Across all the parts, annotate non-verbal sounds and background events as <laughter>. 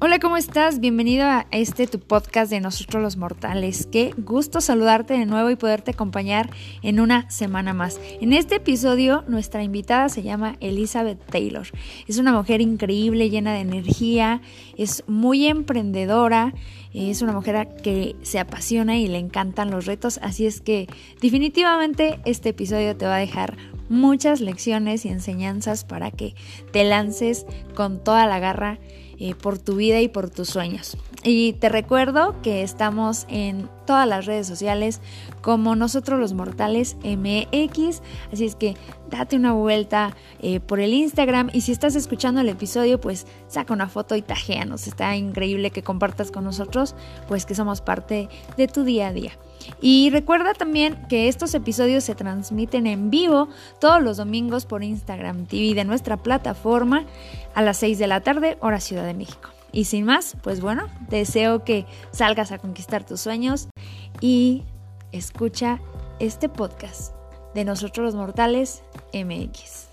Hola, ¿cómo estás? Bienvenido a este tu podcast de Nosotros los Mortales. Qué gusto saludarte de nuevo y poderte acompañar en una semana más. En este episodio, nuestra invitada se llama Elizabeth Taylor. Es una mujer increíble, llena de energía, es muy emprendedora, es una mujer que se apasiona y le encantan los retos, así es que definitivamente este episodio te va a dejar muchas lecciones y enseñanzas para que te lances con toda la garra eh, por tu vida y por tus sueños. Y te recuerdo que estamos en todas las redes sociales como nosotros los mortales MX, así es que date una vuelta eh, por el Instagram y si estás escuchando el episodio pues saca una foto y tajéanos, está increíble que compartas con nosotros pues que somos parte de tu día a día. Y recuerda también que estos episodios se transmiten en vivo todos los domingos por Instagram TV de nuestra plataforma a las 6 de la tarde, hora Ciudad de México. Y sin más, pues bueno, deseo que salgas a conquistar tus sueños y escucha este podcast de Nosotros los Mortales MX.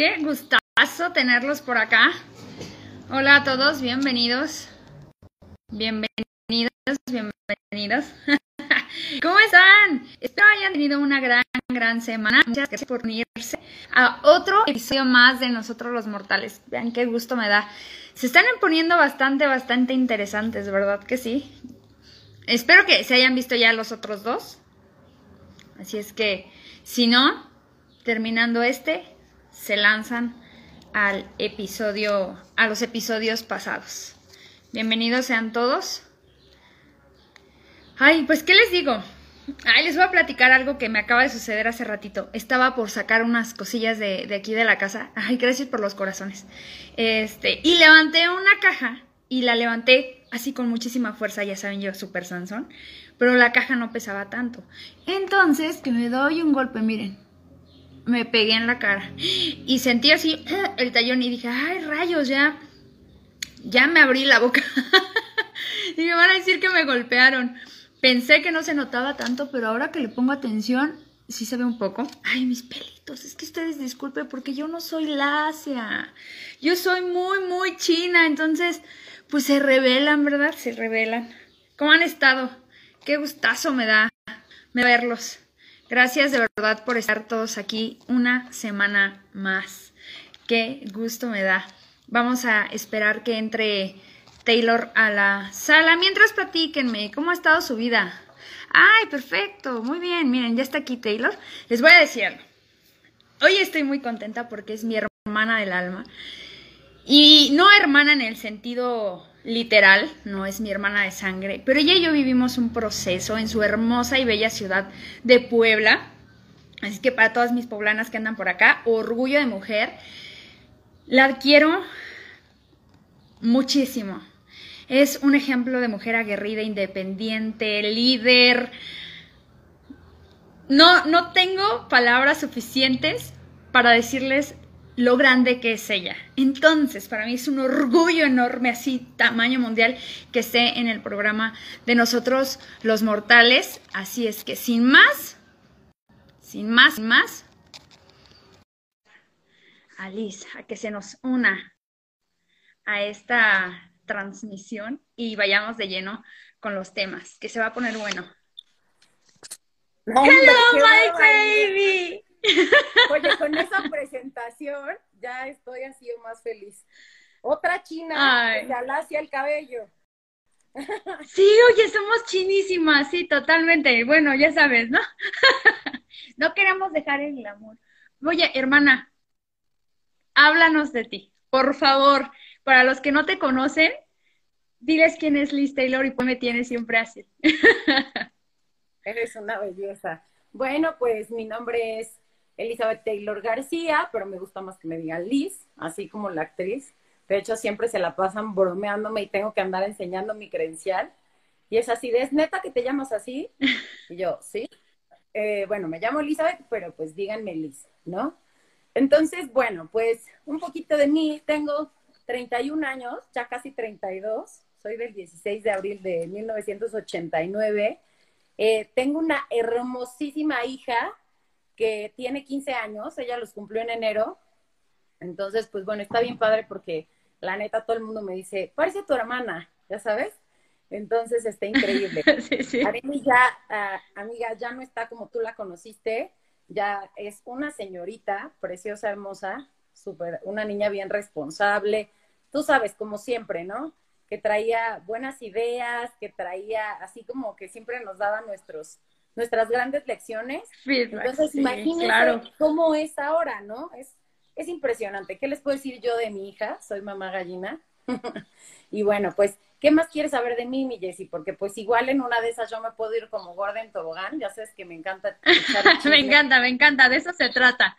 Qué gustazo tenerlos por acá. Hola a todos, bienvenidos. Bienvenidos, bienvenidos. <laughs> ¿Cómo están? Espero hayan tenido una gran, gran semana. Muchas gracias por unirse a otro episodio más de Nosotros los Mortales. Vean qué gusto me da. Se están poniendo bastante, bastante interesantes, ¿verdad que sí? Espero que se hayan visto ya los otros dos. Así es que, si no, terminando este, se lanzan al episodio, a los episodios pasados. Bienvenidos sean todos. Ay, pues, ¿qué les digo? Ay, les voy a platicar algo que me acaba de suceder hace ratito. Estaba por sacar unas cosillas de, de aquí de la casa. Ay, gracias por los corazones. Este, y levanté una caja y la levanté así con muchísima fuerza, ya saben yo, super Sansón, pero la caja no pesaba tanto. Entonces, que me doy un golpe, miren, me pegué en la cara y sentí así <clears throat> el tallón y dije, ay rayos, ya, ya me abrí la boca. <laughs> y me van a decir que me golpearon. Pensé que no se notaba tanto, pero ahora que le pongo atención, sí se ve un poco. Ay, mis pelitos, es que ustedes disculpen porque yo no soy lacia. Yo soy muy, muy china, entonces, pues se revelan, ¿verdad? Se revelan. ¿Cómo han estado? Qué gustazo me da verlos. Gracias de verdad por estar todos aquí una semana más. Qué gusto me da. Vamos a esperar que entre Taylor a la sala. Mientras platíquenme, ¿cómo ha estado su vida? Ay, perfecto, muy bien. Miren, ya está aquí Taylor. Les voy a decir algo. Hoy estoy muy contenta porque es mi hermana del alma. Y no hermana en el sentido literal, no es mi hermana de sangre, pero ella y yo vivimos un proceso en su hermosa y bella ciudad de Puebla. Así que para todas mis poblanas que andan por acá, orgullo de mujer, la quiero muchísimo. Es un ejemplo de mujer aguerrida, independiente, líder. No, no tengo palabras suficientes para decirles lo grande que es ella. Entonces, para mí es un orgullo enorme, así tamaño mundial, que esté en el programa de nosotros los mortales. Así es que sin más, sin más, sin más, Alice, a que se nos una a esta transmisión y vayamos de lleno con los temas, que se va a poner bueno. Hello, my baby. Oye, con esa presentación ya estoy así más feliz. Otra china que se alacia el cabello. <laughs> Sí, oye, somos chinísimas, sí, totalmente. Bueno, ya sabes, ¿no? <laughs> No queremos dejar el amor. Oye, hermana, háblanos de ti, por favor. Para los que no te conocen, diles quién es Liz Taylor y pues me tienes siempre así. <laughs> Eres una belleza. Bueno, pues mi nombre es Elizabeth Taylor García, pero me gusta más que me digan Liz, así como la actriz. De hecho, siempre se la pasan bromeándome y tengo que andar enseñando mi credencial. Y es así, ¿es neta que te llamas así? Y yo, <laughs> sí. Eh, bueno, me llamo Elizabeth, pero pues díganme Liz, ¿no? Entonces, bueno, pues un poquito de mí. Tengo 31 años, ya casi 32. Soy del 16 de abril de 1989. Eh, tengo una hermosísima hija que tiene 15 años. Ella los cumplió en enero. Entonces, pues bueno, está bien padre porque la neta todo el mundo me dice, parece tu hermana, ya sabes. Entonces está increíble. <laughs> sí, sí. ya, ah, amiga, ya no está como tú la conociste, ya es una señorita preciosa, hermosa, súper, una niña bien responsable. Tú sabes, como siempre, ¿no? Que traía buenas ideas, que traía así como que siempre nos daba nuestros, nuestras grandes lecciones. Entonces, imagínense cómo es ahora, ¿no? Es, es impresionante. ¿Qué les puedo decir yo de mi hija? Soy mamá gallina. <laughs> y bueno, pues ¿qué más quieres saber de mí, mi Jessie? Porque pues igual en una de esas yo me puedo ir como gorda en tobogán, ya sabes que me encanta. <laughs> me encanta, me encanta, de eso se trata,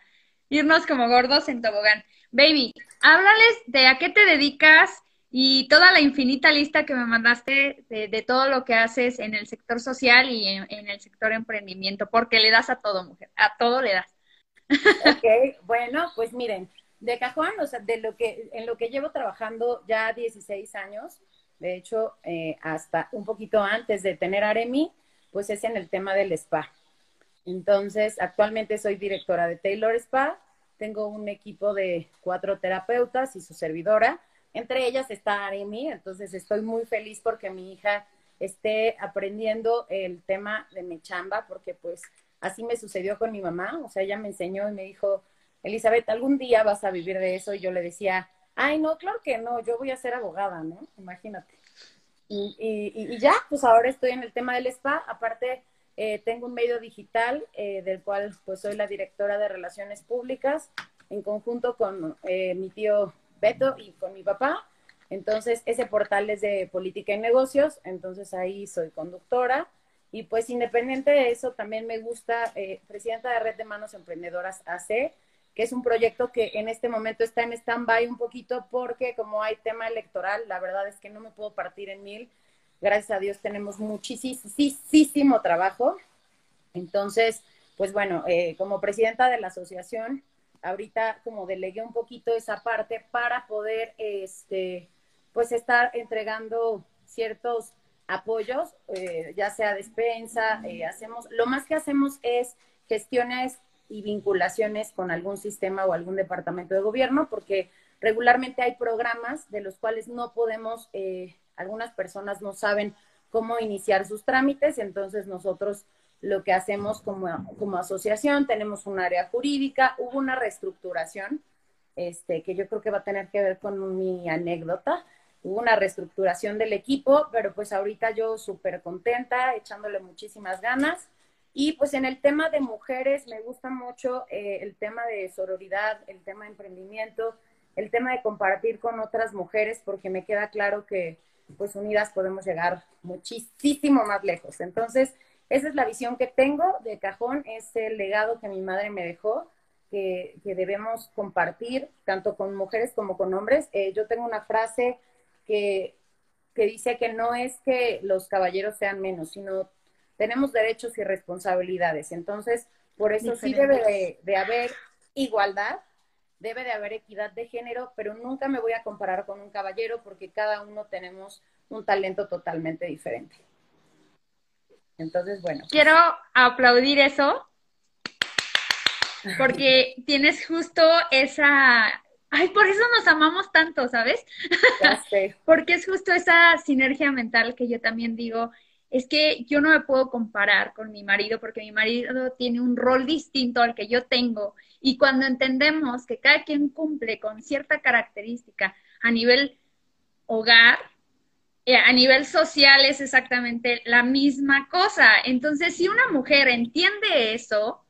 irnos como gordos en tobogán. Baby, háblales de a qué te dedicas y toda la infinita lista que me mandaste de, todo lo que haces en el sector social y en, el sector emprendimiento, porque le das a todo, mujer, a todo le das. Ok, bueno, pues miren, de cajón, o sea, de lo que, en lo que llevo trabajando ya 16 años, de hecho, eh, hasta un poquito antes de tener Aremi, pues es en el tema del spa. Entonces, actualmente soy directora de Taylor Spa, tengo un equipo de cuatro terapeutas y su servidora, entre ellas está Aremi, entonces estoy muy feliz porque mi hija esté aprendiendo el tema de mi chamba, porque pues así me sucedió con mi mamá, o sea, ella me enseñó y me dijo, Elizabeth, algún día vas a vivir de eso. Y yo le decía, ay, no, claro que no, yo voy a ser abogada, ¿no? Imagínate. Y, y, ya, pues ahora estoy en el tema del spa. Aparte, eh, tengo un medio digital eh, del cual pues soy la directora de relaciones públicas en conjunto con eh, mi tío Beto y con mi papá. Entonces, ese portal es de política y negocios, entonces ahí soy conductora. Y pues independiente de eso, también me gusta, presidenta de Red de Manos Emprendedoras AC, que es un proyecto que en este momento está en stand-by un poquito porque como hay tema electoral, la verdad es que no me puedo partir en mil. Gracias a Dios tenemos muchísimo trabajo. Entonces, pues bueno, eh, como presidenta de la asociación, ahorita como delegué un poquito esa parte para poder, este, pues estar entregando ciertos apoyos, eh, ya sea despensa, eh, hacemos, lo más que hacemos es gestiones y vinculaciones con algún sistema o algún departamento de gobierno, porque regularmente hay programas de los cuales no podemos, eh, algunas personas no saben cómo iniciar sus trámites, entonces nosotros lo que hacemos como, como asociación, tenemos un área jurídica, hubo una reestructuración, este, que yo creo que va a tener que ver con mi anécdota, hubo una reestructuración del equipo, pero pues ahorita yo súper contenta, echándole muchísimas ganas. Y pues en el tema de mujeres me gusta mucho eh, el tema de sororidad, el tema de emprendimiento, el tema de compartir con otras mujeres, porque me queda claro que pues unidas podemos llegar muchísimo más lejos. Entonces, esa es la visión que tengo de cajón, es el legado que mi madre me dejó, que, debemos compartir tanto con mujeres como con hombres. Eh, yo tengo una frase que, que dice que no es que los caballeros sean menos, sino tenemos derechos y responsabilidades. Entonces, por eso sí debe de, haber igualdad, debe de haber equidad de género, pero nunca me voy a comparar con un caballero porque cada uno tenemos un talento totalmente diferente. Entonces, bueno. Quiero aplaudir eso porque <laughs> tienes justo esa... Ay, por eso nos amamos tanto, ¿sabes? <laughs> porque es justo esa sinergia mental que yo también digo, es que yo no me puedo comparar con mi marido porque mi marido tiene un rol distinto al que yo tengo. Y cuando entendemos que cada quien cumple con cierta característica a nivel hogar, a nivel social es exactamente la misma cosa. Entonces, si una mujer entiende eso,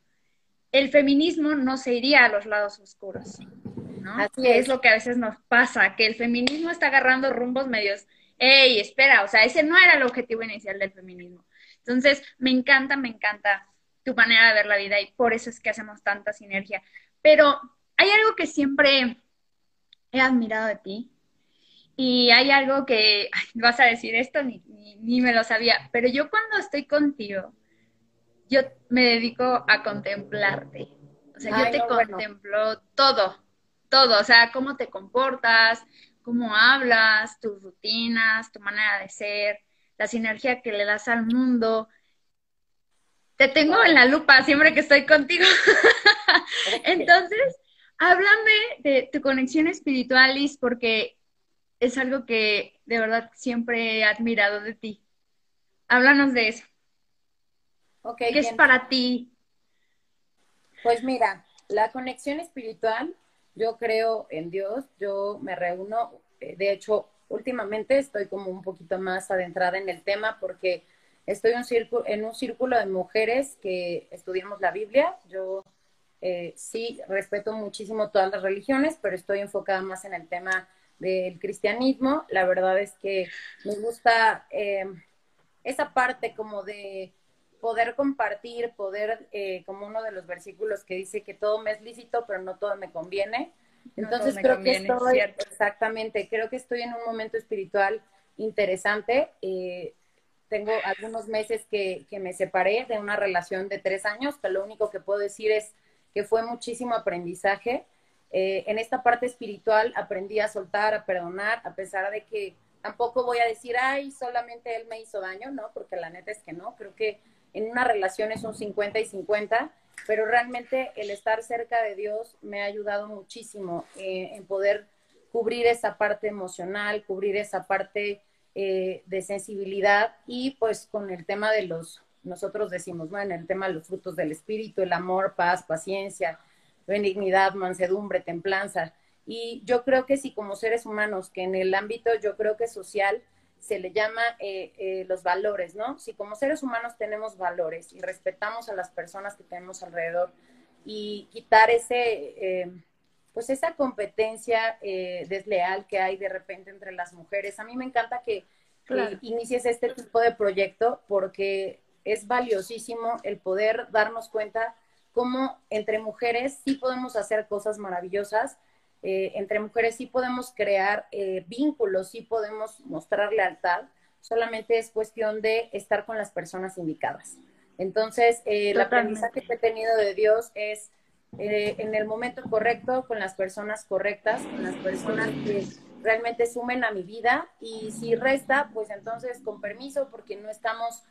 el feminismo no se iría a los lados oscuros. ¿no? Así es. es lo que a veces nos pasa, que el feminismo está agarrando rumbos medios ¡Ey, espera, o sea, ese no era el objetivo inicial del feminismo. Entonces, me encanta, me encanta tu manera de ver la vida y por eso es que hacemos tanta sinergia. Pero hay algo que siempre he admirado de ti Y hay algo que vas a decir esto, ni, ni, me lo sabía, pero yo cuando estoy contigo, yo me dedico a contemplarte. O sea, yo te contemplo todo, todo, o sea, cómo te comportas, cómo hablas, tus rutinas, tu manera de ser, la sinergia que le das al mundo. Te tengo en la lupa siempre que estoy contigo. <laughs> Entonces, háblame de tu conexión espiritual, Liz, porque es algo que de verdad siempre he admirado de ti. Háblanos de eso. ¿Qué es para ti? Pues mira, la conexión espiritual, yo creo en Dios, yo me reúno, eh, de hecho, últimamente estoy como un poquito más adentrada en el tema porque estoy en un círculo de mujeres que estudiamos la Biblia. Yo eh, sí respeto muchísimo todas las religiones, pero estoy enfocada más en el tema del cristianismo. La verdad es que me gusta eh, esa parte como de poder compartir, poder, eh, como uno de los versículos que dice que todo me es lícito, pero no todo me conviene. Entonces creo que estoy, exactamente, creo que estoy en un momento espiritual interesante. Eh, tengo algunos meses que, que me separé de una relación de tres años, que lo único que puedo decir es que fue muchísimo aprendizaje. Eh, en esta parte espiritual aprendí a soltar, a perdonar, a pesar de que tampoco voy a decir, ay, solamente él me hizo daño, ¿no? Porque la neta es que no, creo que en una relación es un 50 y 50, pero realmente el estar cerca de Dios me ha ayudado muchísimo eh, en poder cubrir esa parte emocional, cubrir esa parte eh, de sensibilidad y pues con el tema de los, nosotros decimos, bueno, el tema de los frutos del espíritu, el amor, paz, paciencia, benignidad, mansedumbre, templanza. Y yo creo que si como seres humanos, que en el ámbito yo creo que social se le llama eh, eh, los valores, ¿no? Si como seres humanos tenemos valores y respetamos a las personas que tenemos alrededor y quitar ese, eh, pues esa competencia desleal que hay de repente entre las mujeres. A mí me encanta que, que inicies este tipo de proyecto porque es valiosísimo el poder darnos cuenta cómo entre mujeres sí podemos hacer cosas maravillosas, eh, entre mujeres sí podemos crear eh, vínculos, sí podemos mostrar lealtad, solamente es cuestión de estar con las personas indicadas. Entonces, eh, el aprendizaje que he tenido de Dios es en el momento correcto, con las personas correctas, con las personas que realmente sumen a mi vida y si resta, pues entonces con permiso, porque no estamos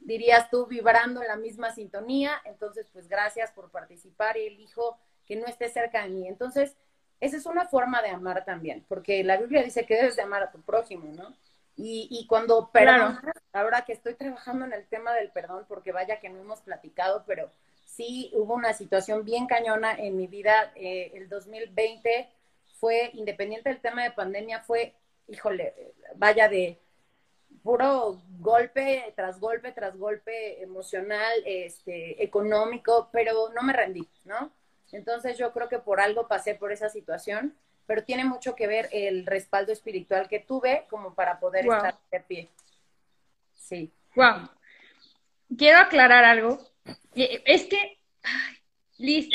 dirías tú, vibrando en la misma sintonía. Entonces, pues gracias por participar y elijo que no esté cerca de mí. Entonces, esa es una forma de amar también, porque la Biblia dice que debes de amar a tu prójimo, ¿no? Y, y cuando perdonas, ahora que estoy trabajando en el tema del perdón, porque vaya que no hemos platicado, pero sí hubo una situación bien cañona en mi vida. Eh, el 2020 fue, independiente del tema de pandemia, fue, híjole, vaya de puro golpe tras golpe tras golpe emocional, este, económico, pero no me rendí, ¿no? Entonces yo creo que por algo pasé por esa situación, pero tiene mucho que ver el respaldo espiritual que tuve como para poder estar de pie. Sí. Wow. Quiero aclarar algo. Es que, Liz,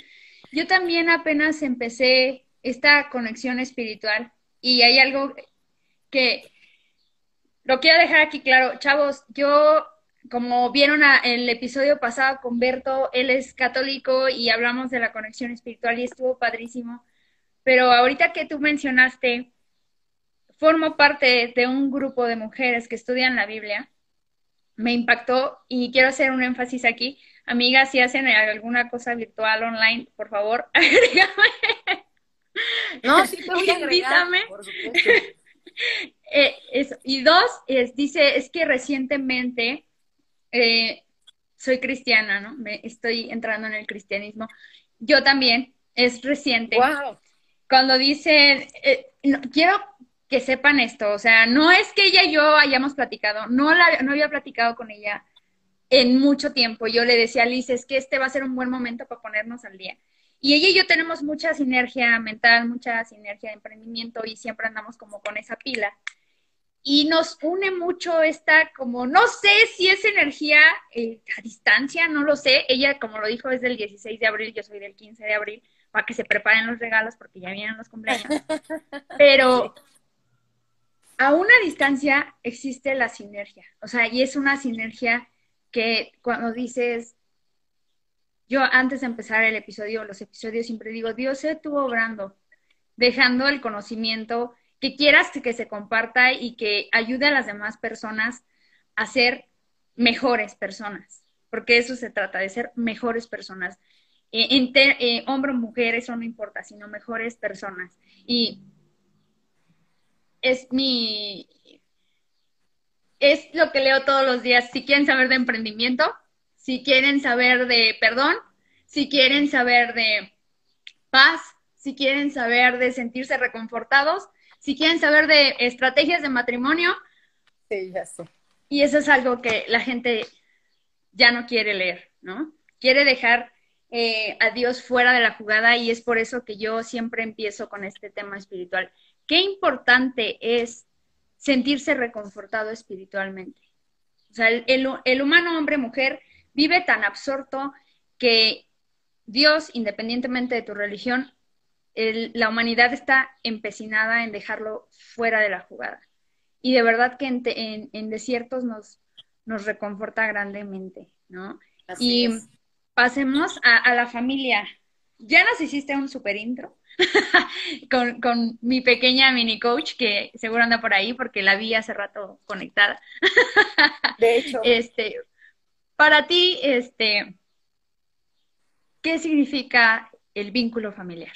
yo también apenas empecé esta conexión espiritual y hay algo que lo quiero dejar aquí claro, chavos, yo, como vieron el episodio pasado con Berto, él es católico y hablamos de la conexión espiritual y estuvo padrísimo, pero ahorita que tú mencionaste, formo parte de un grupo de mujeres que estudian la Biblia, me impactó y quiero hacer un énfasis aquí. Amigas, si hacen alguna cosa virtual online, por favor, <laughs> agrégame. No, sí, te voy a agregar, por supuesto. <laughs> Eh, y dos, es, dice, es que recientemente eh, soy cristiana, ¿no? Me, estoy entrando en el cristianismo. Yo también, es reciente. Cuando dice, eh, quiero que sepan esto, o sea, no es que ella y yo hayamos platicado, no, la, no había platicado con ella en mucho tiempo. Yo le decía a Liz, es que este va a ser un buen momento para ponernos al día. Y ella y yo tenemos mucha sinergia mental, mucha sinergia de emprendimiento y siempre andamos como con esa pila y nos une mucho esta, como, no sé si es energía eh, a distancia, no lo sé. Ella, como lo dijo, es del 16 de abril, yo soy del 15 de abril, para que se preparen los regalos porque ya vienen los cumpleaños. <laughs> Pero a una distancia existe la sinergia, o sea, y es una sinergia que cuando dices, yo antes de empezar el episodio, los episodios siempre digo, Dios se estuvo obrando, dejando el conocimiento que quieras que se comparta y que ayude a las demás personas a ser mejores personas, porque eso se trata, de ser mejores personas. Eh, eh, hombre o mujer, eso no importa, sino mejores personas. Y es mi, es lo que leo todos los días. Si quieren saber de emprendimiento, si quieren saber de perdón, si quieren saber de paz, si quieren saber de sentirse reconfortados, si quieren saber de estrategias de matrimonio. Sí, ya sé. Y eso es algo que la gente ya no quiere leer, ¿no? Quiere dejar eh, a Dios fuera de la jugada y es por eso que yo siempre empiezo con este tema espiritual. Qué importante es sentirse reconfortado espiritualmente. O sea, el, humano hombre-mujer vive tan absorto que Dios, independientemente de tu religión, la humanidad está empecinada en dejarlo fuera de la jugada. Y de verdad que en, desiertos nos, nos reconforta grandemente, ¿no? y pasemos a, a, la familia. Ya nos hiciste un super intro, <laughs> con, mi pequeña mini coach que seguro anda por ahí porque la vi hace rato conectada. De hecho. <laughs> Este, para ti, este, ¿qué significa el vínculo familiar?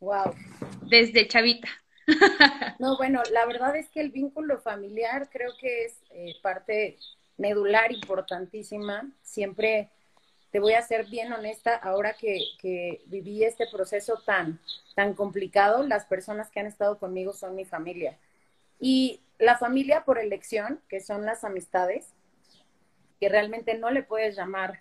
Wow. Desde chavita. <laughs> No, bueno, la verdad es que el vínculo familiar creo que es eh, parte medular importantísima. Siempre te voy a ser bien honesta, ahora que, que, viví este proceso tan, tan complicado, las personas que han estado conmigo son mi familia. Y la familia por elección, que son las amistades, que realmente no le puedes llamar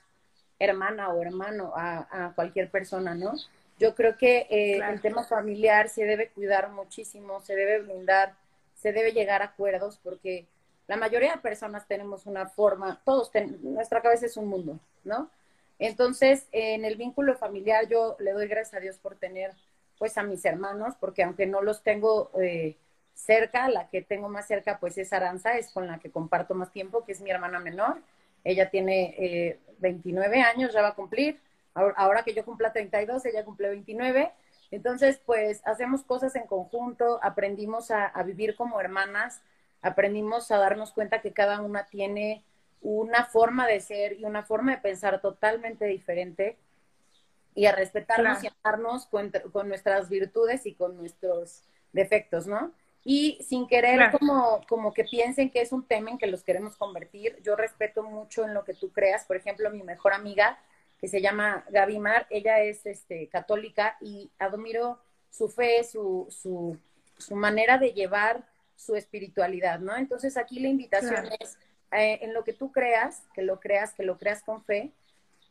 hermana o hermano a, a cualquier persona, ¿no? Yo creo que eh, el tema familiar se debe cuidar muchísimo, se debe blindar, se debe llegar a acuerdos, porque la mayoría de personas tenemos una forma, todos, nuestra cabeza es un mundo, ¿no? Entonces, en el vínculo familiar yo le doy gracias a Dios por tener pues a mis hermanos, porque aunque no los tengo eh, cerca, la que tengo más cerca pues es Aranza, es con la que comparto más tiempo, que es mi hermana menor. Ella tiene eh, 29 años, ya va a cumplir. Ahora, que yo cumpla 32, ella cumple 29. Entonces, pues hacemos cosas en conjunto, aprendimos a vivir como hermanas, aprendimos a darnos cuenta que cada una tiene una forma de ser y una forma de pensar totalmente diferente y a respetarnos y amarnos con, con, nuestras virtudes y con nuestros defectos, ¿no? Y sin querer como, como que piensen que es un tema en que los queremos convertir, yo respeto mucho en lo que tú creas. Por ejemplo, mi mejor amiga, que se llama Gaby Mar, ella es este, católica y admiro su fe, su, su, su manera de llevar su espiritualidad, ¿no? Entonces aquí la invitación es eh, en lo que tú creas, que lo creas, que lo creas con fe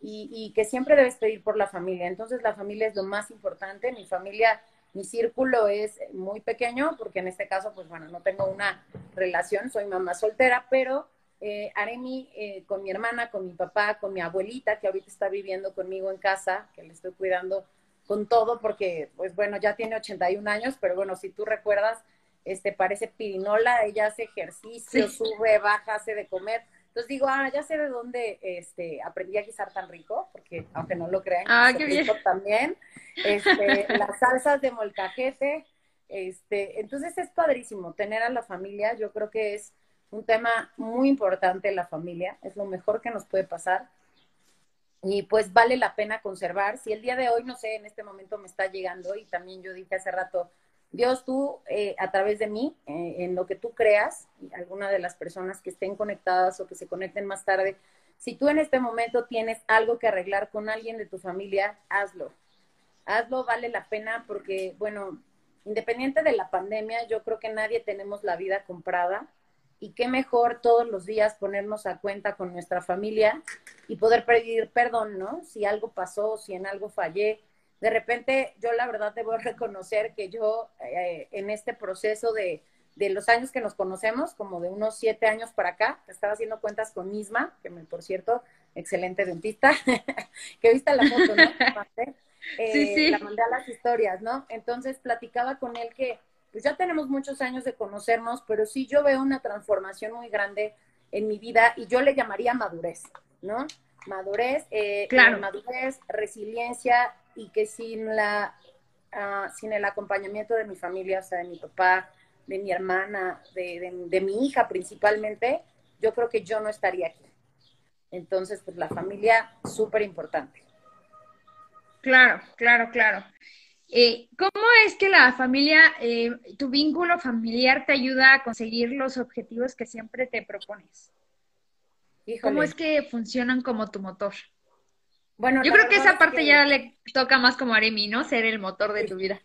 y, que siempre debes pedir por la familia. Entonces la familia es lo más importante. Mi familia, mi círculo es muy pequeño porque en este caso, pues bueno, no tengo una relación, soy mamá soltera, pero eh, Aremi eh, con mi hermana, con mi papá, con mi abuelita que ahorita está viviendo conmigo en casa, que le estoy cuidando con todo porque, pues bueno, ya tiene 81 años, pero bueno, si tú recuerdas, este, parece pirinola, ella hace ejercicio, sube, baja, hace de comer. Entonces digo, ah, ya sé de dónde este, aprendí a guisar tan rico, porque aunque no lo crean, ah, qué bien. también. Este, <laughs> las salsas de molcajete. Este, entonces es padrísimo tener a la familia. Yo creo que es un tema muy importante la familia. Es lo mejor que nos puede pasar. Y pues vale la pena conservar. Si el día de hoy, no sé, en este momento me está llegando, y también yo dije hace rato, Dios, tú, eh, a través de mí, eh, en lo que tú creas, alguna de las personas que estén conectadas o que se conecten más tarde, si tú en este momento tienes algo que arreglar con alguien de tu familia, hazlo. Hazlo, vale la pena porque, bueno, independiente de la pandemia, yo creo que nadie tenemos la vida comprada y qué mejor todos los días ponernos a cuenta con nuestra familia y poder pedir perdón, ¿no? Si algo pasó, si en algo fallé, de repente yo la verdad debo <laughs> reconocer que yo eh, en este proceso de, los años que nos conocemos, como de unos siete años para acá, estaba haciendo cuentas con Misma, que me, por cierto, excelente dentista, <laughs> que viste la foto, ¿no? <laughs> sí, sí. La mandé a las historias, ¿no? Entonces platicaba con él que pues ya tenemos muchos años de conocernos, pero sí yo veo una transformación muy grande en mi vida y yo le llamaría madurez, ¿no? Madurez, eh, claro. madurez, resiliencia y que sin la, uh, sin el acompañamiento de mi familia, o sea, de mi papá, de mi hermana, de, de, de mi hija principalmente, yo creo que yo no estaría aquí. Entonces, pues la familia, súper importante. Claro, claro, claro. Eh, ¿Cómo es que la familia, eh, tu vínculo familiar te ayuda a conseguir los objetivos que siempre te propones? Híjole. ¿Cómo es que funcionan como tu motor? Bueno, yo creo que esa parte que... ya le toca más como a Aremi, ¿no? Ser el motor de tu vida.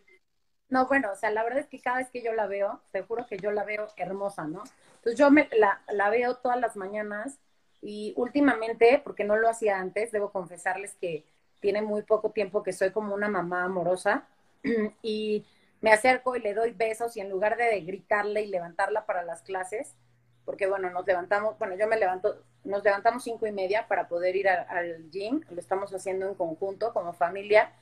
No, bueno, o sea, la verdad es que cada vez que yo la veo, te juro que yo la veo hermosa, ¿no? Entonces yo me, la, la veo todas las mañanas y últimamente, porque no lo hacía antes, debo confesarles que tiene muy poco tiempo que soy como una mamá amorosa <clears throat> y me acerco y le doy besos y en lugar de gritarle y levantarla para las clases, porque bueno, nos levantamos, bueno, yo me levanto, nos levantamos cinco y media para poder ir a, al gym, lo estamos haciendo en conjunto como familia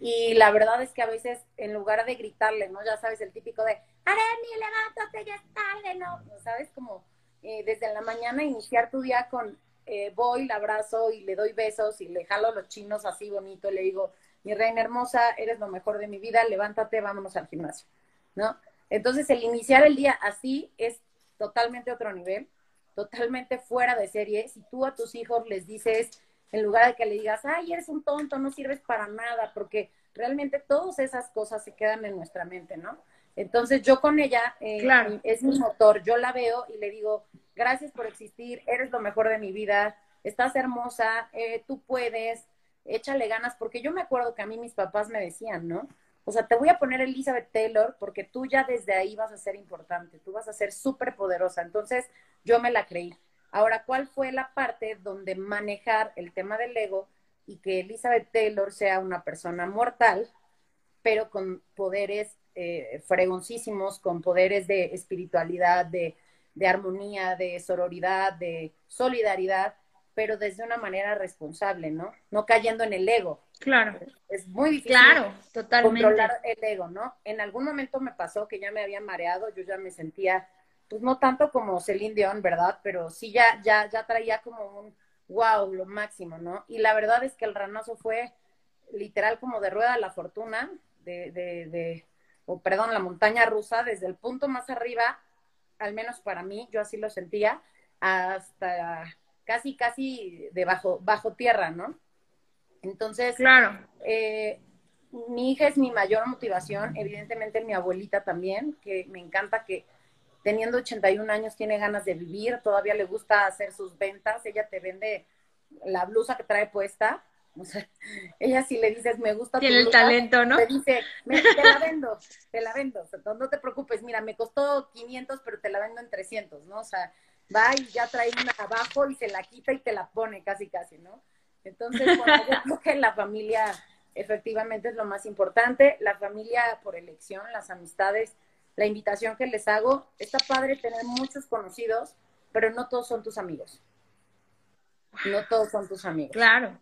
y la verdad es que a veces en lugar de gritarle, ¿no? Ya sabes, el típico de, Aremi, levántate, ya es tarde, ¿no? ¿Sabes? Como eh, desde la mañana iniciar tu día con eh, voy, la abrazo y le doy besos y le jalo los chinos así bonito, le digo, mi reina hermosa, eres lo mejor de mi vida, levántate, vámonos al gimnasio, ¿no? Entonces el iniciar el día así es totalmente otro nivel, totalmente fuera de serie. Si tú a tus hijos les dices, en lugar de que le digas, ay, eres un tonto, no sirves para nada, porque realmente todas esas cosas se quedan en nuestra mente, ¿no? Entonces yo con ella, eh, claro. es mi motor, yo la veo y le digo, gracias por existir, eres lo mejor de mi vida, estás hermosa, eh, tú puedes, échale ganas, porque yo me acuerdo que a mí mis papás me decían, ¿no? O sea, te voy a poner Elizabeth Taylor porque tú ya desde ahí vas a ser importante, tú vas a ser súper poderosa. Entonces, yo me la creí. Ahora, ¿cuál fue la parte donde manejar el tema del ego y que Elizabeth Taylor sea una persona mortal, pero con poderes eh, fregoncísimos, con poderes de espiritualidad, de, de armonía, de sororidad, de solidaridad, pero desde una manera responsable, ¿no? No cayendo en el ego. Claro. Es muy difícil claro, totalmente. controlar el ego, ¿no? En algún momento me pasó que ya me había mareado, yo ya me sentía, pues no tanto como Celine Dion, ¿verdad? Pero sí ya, ya, ya traía como un wow, lo máximo, ¿no? Y la verdad es que el ranazo fue literal como de rueda de la fortuna, de, de, de o perdón, la montaña rusa, desde el punto más arriba, al menos para mí, yo así lo sentía, hasta casi, casi de bajo, bajo tierra, ¿no? Entonces, claro. Eh, mi hija es mi mayor motivación, evidentemente mi abuelita también, que me encanta que teniendo 81 años tiene ganas de vivir, todavía le gusta hacer sus ventas, ella te vende la blusa que trae puesta, o sea, <laughs> ella si le dices, me gusta Tiene tu blusa, el talento, ¿no? Te dice, te la vendo, te la vendo, o sea, no te preocupes, mira, me costó 500, pero te la vendo en 300, ¿no? O sea, va y ya trae una abajo y se la quita y te la pone casi, casi, ¿no? Entonces, bueno, yo creo que la familia efectivamente es lo más importante, la familia por elección, las amistades, la invitación que les hago, está padre tener muchos conocidos, pero no todos son tus amigos. No todos son tus amigos. Claro.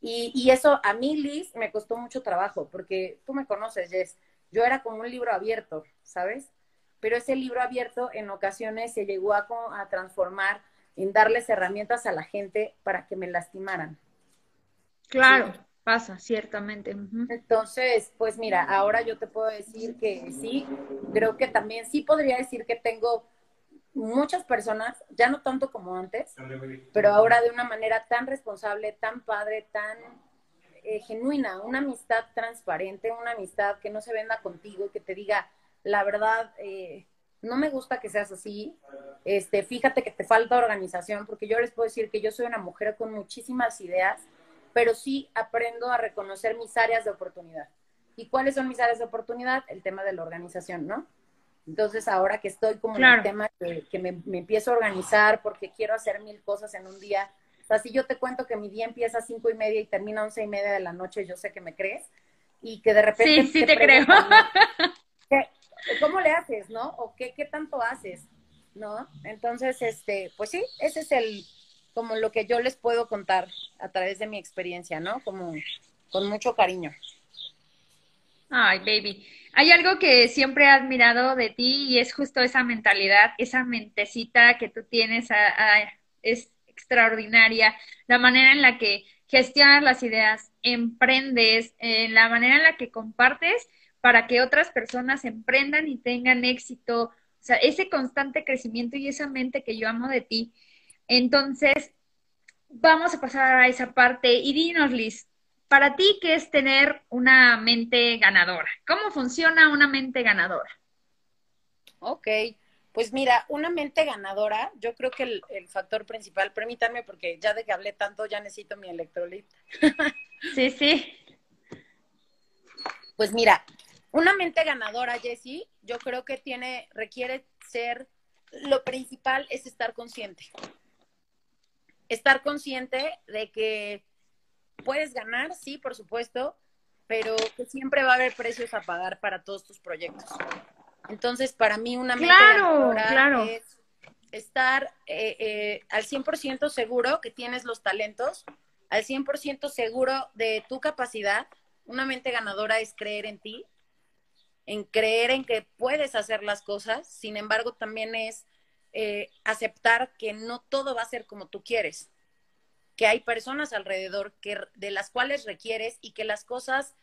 Y, y eso a mí, Liz, me costó mucho trabajo, porque tú me conoces, Jess, yo era como un libro abierto, ¿sabes? Pero ese libro abierto en ocasiones se llegó a, a transformar en darles herramientas a la gente para que me lastimaran. Claro, ¿Sí? pasa, ciertamente. Uh -huh. Entonces, pues mira, ahora yo te puedo decir que sí, creo que también sí podría decir que tengo muchas personas, ya no tanto como antes, pero ahora de una manera tan responsable, tan padre, tan eh, genuina, una amistad transparente, una amistad que no se venda contigo y que te diga, la verdad, eh, no me gusta que seas así. Este, fíjate que te falta organización, porque yo les puedo decir que yo soy una mujer con muchísimas ideas, pero sí aprendo a reconocer mis áreas de oportunidad. ¿Y cuáles son mis áreas de oportunidad? El tema de la organización, ¿no? Entonces, ahora que estoy como claro. en el tema que, que me, me, empiezo a organizar porque quiero hacer mil cosas en un día. O sea, si yo te cuento que mi día empieza a cinco y media y termina a once y media de la noche, yo sé que me crees. Y que de repente... Sí, sí te, te creo. <laughs> ¿qué, ¿cómo le haces, no? O qué, qué tanto haces, ¿no? Entonces, este, pues sí, ese es el, como lo que yo les puedo contar a través de mi experiencia, ¿no? Como con mucho cariño. Ay, baby. Hay algo que siempre he admirado de ti y es justo esa mentalidad, esa mentecita que tú tienes, es extraordinaria. La manera en la que gestionas las ideas, emprendes, en la manera en la que compartes para que otras personas emprendan y tengan éxito. O sea, ese constante crecimiento y esa mente que yo amo de ti. Entonces, vamos a pasar a esa parte y dinos, Liz, para ti, ¿qué es tener una mente ganadora? ¿Cómo funciona una mente ganadora? Ok, pues mira, una mente ganadora, yo creo que el, factor principal, permítanme porque ya de que hablé tanto ya necesito mi electrolit. sí, sí. Pues mira, una mente ganadora, Jessie, yo creo que tiene, requiere ser, lo principal es estar consciente. Estar consciente de que puedes ganar, sí, por supuesto, pero que siempre va a haber precios a pagar para todos tus proyectos. Entonces, para mí una meta claro. es estar eh, eh, al 100% seguro que tienes los talentos, al 100% seguro de tu capacidad. Una mente ganadora es creer en ti, en creer en que puedes hacer las cosas, sin embargo, también es eh, aceptar que no todo va a ser como tú quieres que hay personas alrededor que, de las cuales requieres y que las cosas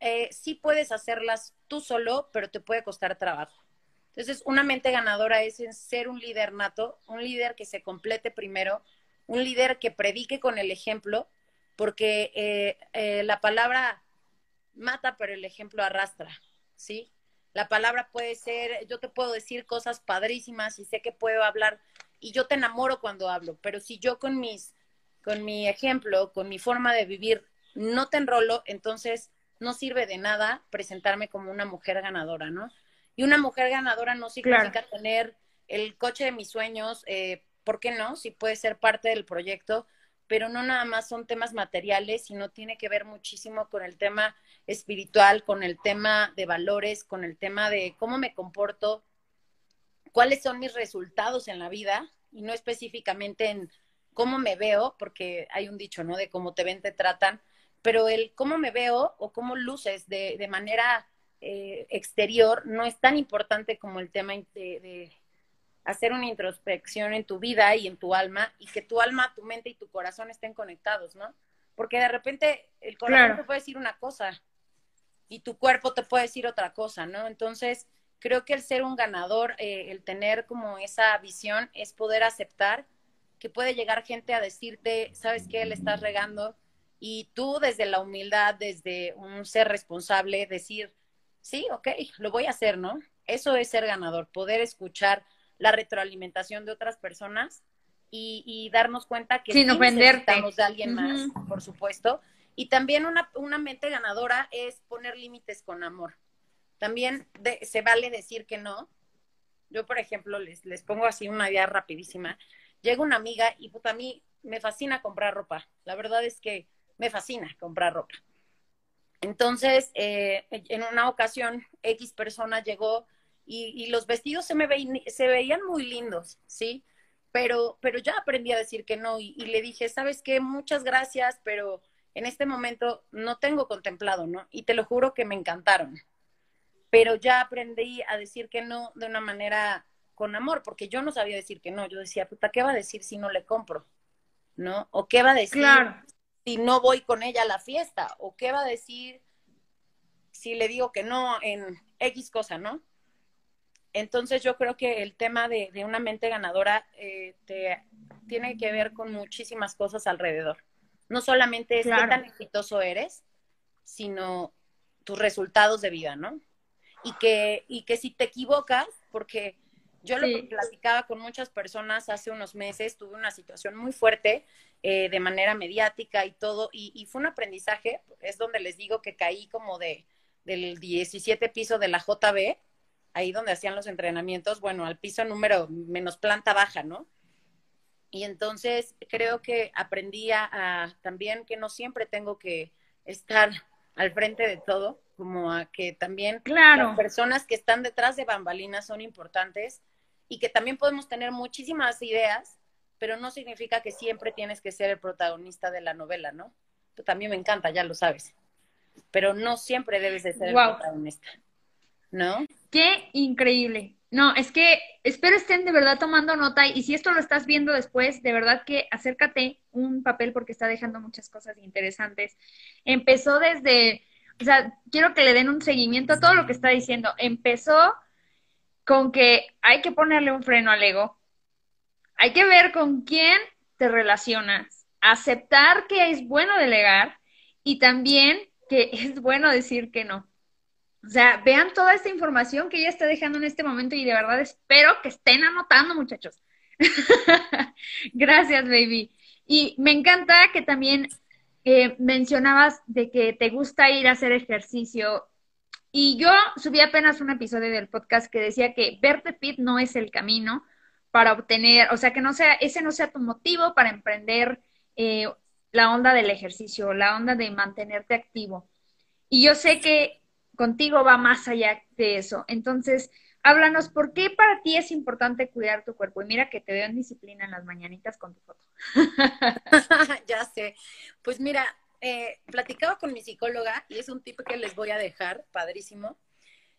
eh, sí puedes hacerlas tú solo, pero te puede costar trabajo. Entonces, una mente ganadora es ser un líder nato, un líder que se complete primero, un líder que predique con el ejemplo, porque eh, eh, la palabra mata, pero el ejemplo arrastra, ¿sí? La palabra puede ser, yo te puedo decir cosas padrísimas y sé que puedo hablar y yo te enamoro cuando hablo, pero si yo con mis con mi ejemplo, con mi forma de vivir, no te enrolo, entonces no sirve de nada presentarme como una mujer ganadora, ¿no? Y una mujer ganadora no significa tener el coche de mis sueños, eh, ¿por qué no? Si puede ser parte del proyecto, pero no nada más son temas materiales, sino tiene que ver muchísimo con el tema espiritual, con el tema de valores, con el tema de cómo me comporto, cuáles son mis resultados en la vida, y no específicamente en cómo me veo, porque hay un dicho, ¿no? De cómo te ven, te tratan, pero el cómo me veo o cómo luces de, de manera eh, exterior no es tan importante como el tema de, de, hacer una introspección en tu vida y en tu alma y que tu alma, tu mente y tu corazón estén conectados, ¿no? Porque de repente el corazón te puede decir una cosa y tu cuerpo te puede decir otra cosa, ¿no? Entonces, creo que el ser un ganador, eh, el tener como esa visión es poder aceptar que puede llegar gente a decirte, ¿sabes qué? Le estás regando. Y tú desde la humildad, desde un ser responsable, decir, sí, ok, lo voy a hacer, ¿no? Eso es ser ganador, poder escuchar la retroalimentación de otras personas y, darnos cuenta que Sin necesitamos de alguien más, por supuesto. Y también una, una, mente ganadora es poner límites con amor. También se vale decir que no. Yo, por ejemplo, les, les pongo así una idea rapidísima llega una amiga y puta, a mí me fascina comprar ropa. La verdad es que me fascina comprar ropa. Entonces, eh, en una ocasión, X persona llegó y, los vestidos se me se veían muy lindos, ¿sí? Pero, pero ya aprendí a decir que no y, y, le dije, ¿sabes qué? Muchas gracias, pero en este momento no tengo contemplado, ¿no? Y te lo juro que me encantaron. Pero ya aprendí a decir que no de una manera con amor, porque yo no sabía decir que no. Yo decía, puta, ¿qué va a decir si no le compro? ¿No? ¿O qué va a decir si no voy con ella a la fiesta? ¿O qué va a decir si le digo que no en X cosa, ¿no? Entonces yo creo que el tema de, una mente ganadora eh, te, tiene que ver con muchísimas cosas alrededor. No solamente es qué tan exitoso eres, sino tus resultados de vida, ¿no? Y que, y que si te equivocas, porque yo lo platicaba con muchas personas hace unos meses, tuve una situación muy fuerte eh, de manera mediática y todo, y, fue un aprendizaje, es donde les digo que caí como de del 17 piso de la JB, ahí donde hacían los entrenamientos, bueno, al piso número menos planta baja, ¿no? Y entonces creo que aprendí a, también que no siempre tengo que estar al frente de todo, como a que también las personas que están detrás de bambalinas son importantes y que también podemos tener muchísimas ideas, pero no significa que siempre tienes que ser el protagonista de la novela, ¿no? Tú también me encanta, ya lo sabes. pero no siempre debes de ser el protagonista, ¿no? Qué increíble. No, es que espero estén de verdad tomando nota y si esto lo estás viendo después, de verdad que acércate un papel porque está dejando muchas cosas interesantes. Empezó desde, o sea, quiero que le den un seguimiento a todo lo que está diciendo. Empezó con que hay que ponerle un freno al ego, hay que ver con quién te relacionas, aceptar que es bueno delegar y también que es bueno decir que no. O sea, vean toda esta información que ella está dejando en este momento y de verdad espero que estén anotando, muchachos. <laughs> Gracias, baby. Y me encanta que también eh, mencionabas de que te gusta ir a hacer ejercicio. Y yo subí apenas un episodio del podcast que decía que verte fit no es el camino, para obtener, o sea, que no sea, ese no sea tu motivo para emprender eh, la onda del ejercicio, la onda de mantenerte activo. Y yo sé que contigo va más allá de eso. Entonces, háblanos, ¿por qué para ti es importante cuidar tu cuerpo? Y mira que te veo en disciplina en las mañanitas con tu foto. <laughs> ya sé. Pues mira, eh, platicaba con mi psicóloga y es un tip que les voy a dejar, padrísimo,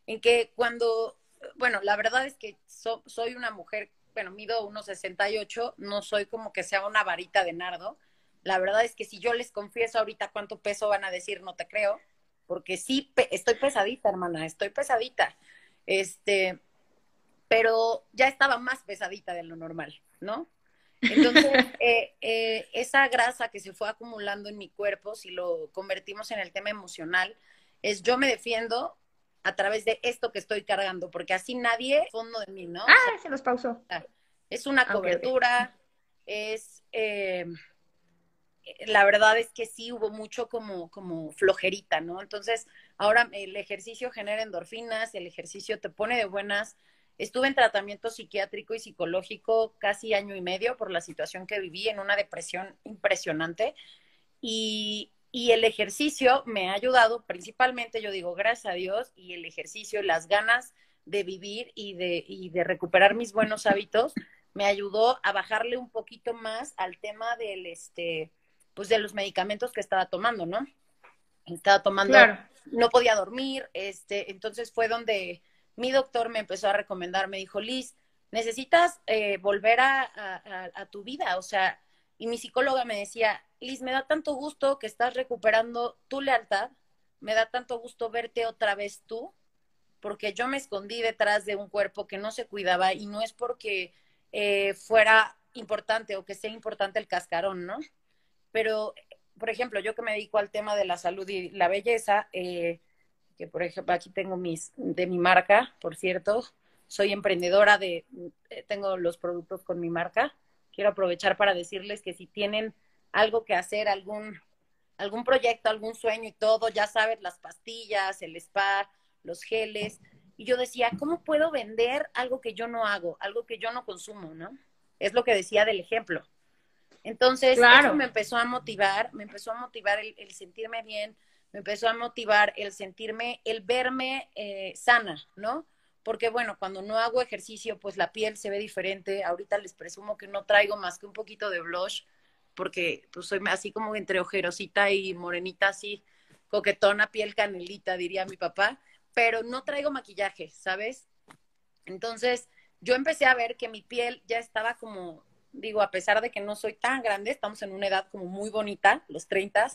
en que cuando, bueno, la verdad es que soy una mujer bueno, mido 1,68, no soy como que sea una varita de nardo. La verdad es que si yo les confieso ahorita cuánto peso van a decir, no te creo, porque sí, estoy pesadita, hermana, estoy pesadita. Este, pero ya estaba más pesadita de lo normal, ¿no? Entonces, <laughs> eh, eh, esa grasa que se fue acumulando en mi cuerpo, si lo convertimos en el tema emocional, es yo me defiendo a través de esto que estoy cargando, porque así nadie fondo de mí, ¿no? Ah, se los pausó. Es una cobertura, es... Eh, la verdad es que sí hubo mucho como, como flojerita, ¿no? Entonces, ahora el ejercicio genera endorfinas, el ejercicio te pone de buenas. Estuve en tratamiento psiquiátrico y psicológico casi año y medio por la situación que viví en una depresión impresionante. Y, y el ejercicio me ha ayudado, principalmente yo digo, gracias a Dios, y el ejercicio, las ganas de vivir y de, y de recuperar mis buenos hábitos, me ayudó a bajarle un poquito más al tema del, este, pues de los medicamentos que estaba tomando, ¿no? Estaba tomando, no podía dormir, este, entonces fue donde mi doctor me empezó a recomendar, me dijo, Liz, necesitas eh, volver a, a tu vida, o sea, y mi psicóloga me decía, Liz, me da tanto gusto que estás recuperando tu lealtad, me da tanto gusto verte otra vez tú, porque yo me escondí detrás de un cuerpo que no se cuidaba y no es porque eh, fuera importante o que sea importante el cascarón, ¿no? Pero, por ejemplo, yo que me dedico al tema de la salud y la belleza, eh, que por ejemplo aquí tengo mis, de mi marca, por cierto, soy emprendedora de, eh, tengo los productos con mi marca, quiero aprovechar para decirles que si tienen algo que hacer, algún, algún proyecto, algún sueño y todo, ya sabes, las pastillas, el spa, los geles. Y yo decía, ¿cómo puedo vender algo que yo no hago, algo que yo no consumo, no? Es lo que decía del ejemplo. Entonces, eso me empezó a motivar, me empezó a motivar el, sentirme bien, me empezó a motivar el sentirme, el verme eh, sana, ¿no? porque bueno, cuando no hago ejercicio, pues la piel se ve diferente. Ahorita les presumo que no traigo más que un poquito de blush, porque pues soy así como entre ojerosita y morenita, así coquetona, piel canelita, diría mi papá, pero no traigo maquillaje, ¿sabes? Entonces, yo empecé a ver que mi piel ya estaba como, digo, a pesar de que no soy tan grande, estamos en una edad como muy bonita, los 30,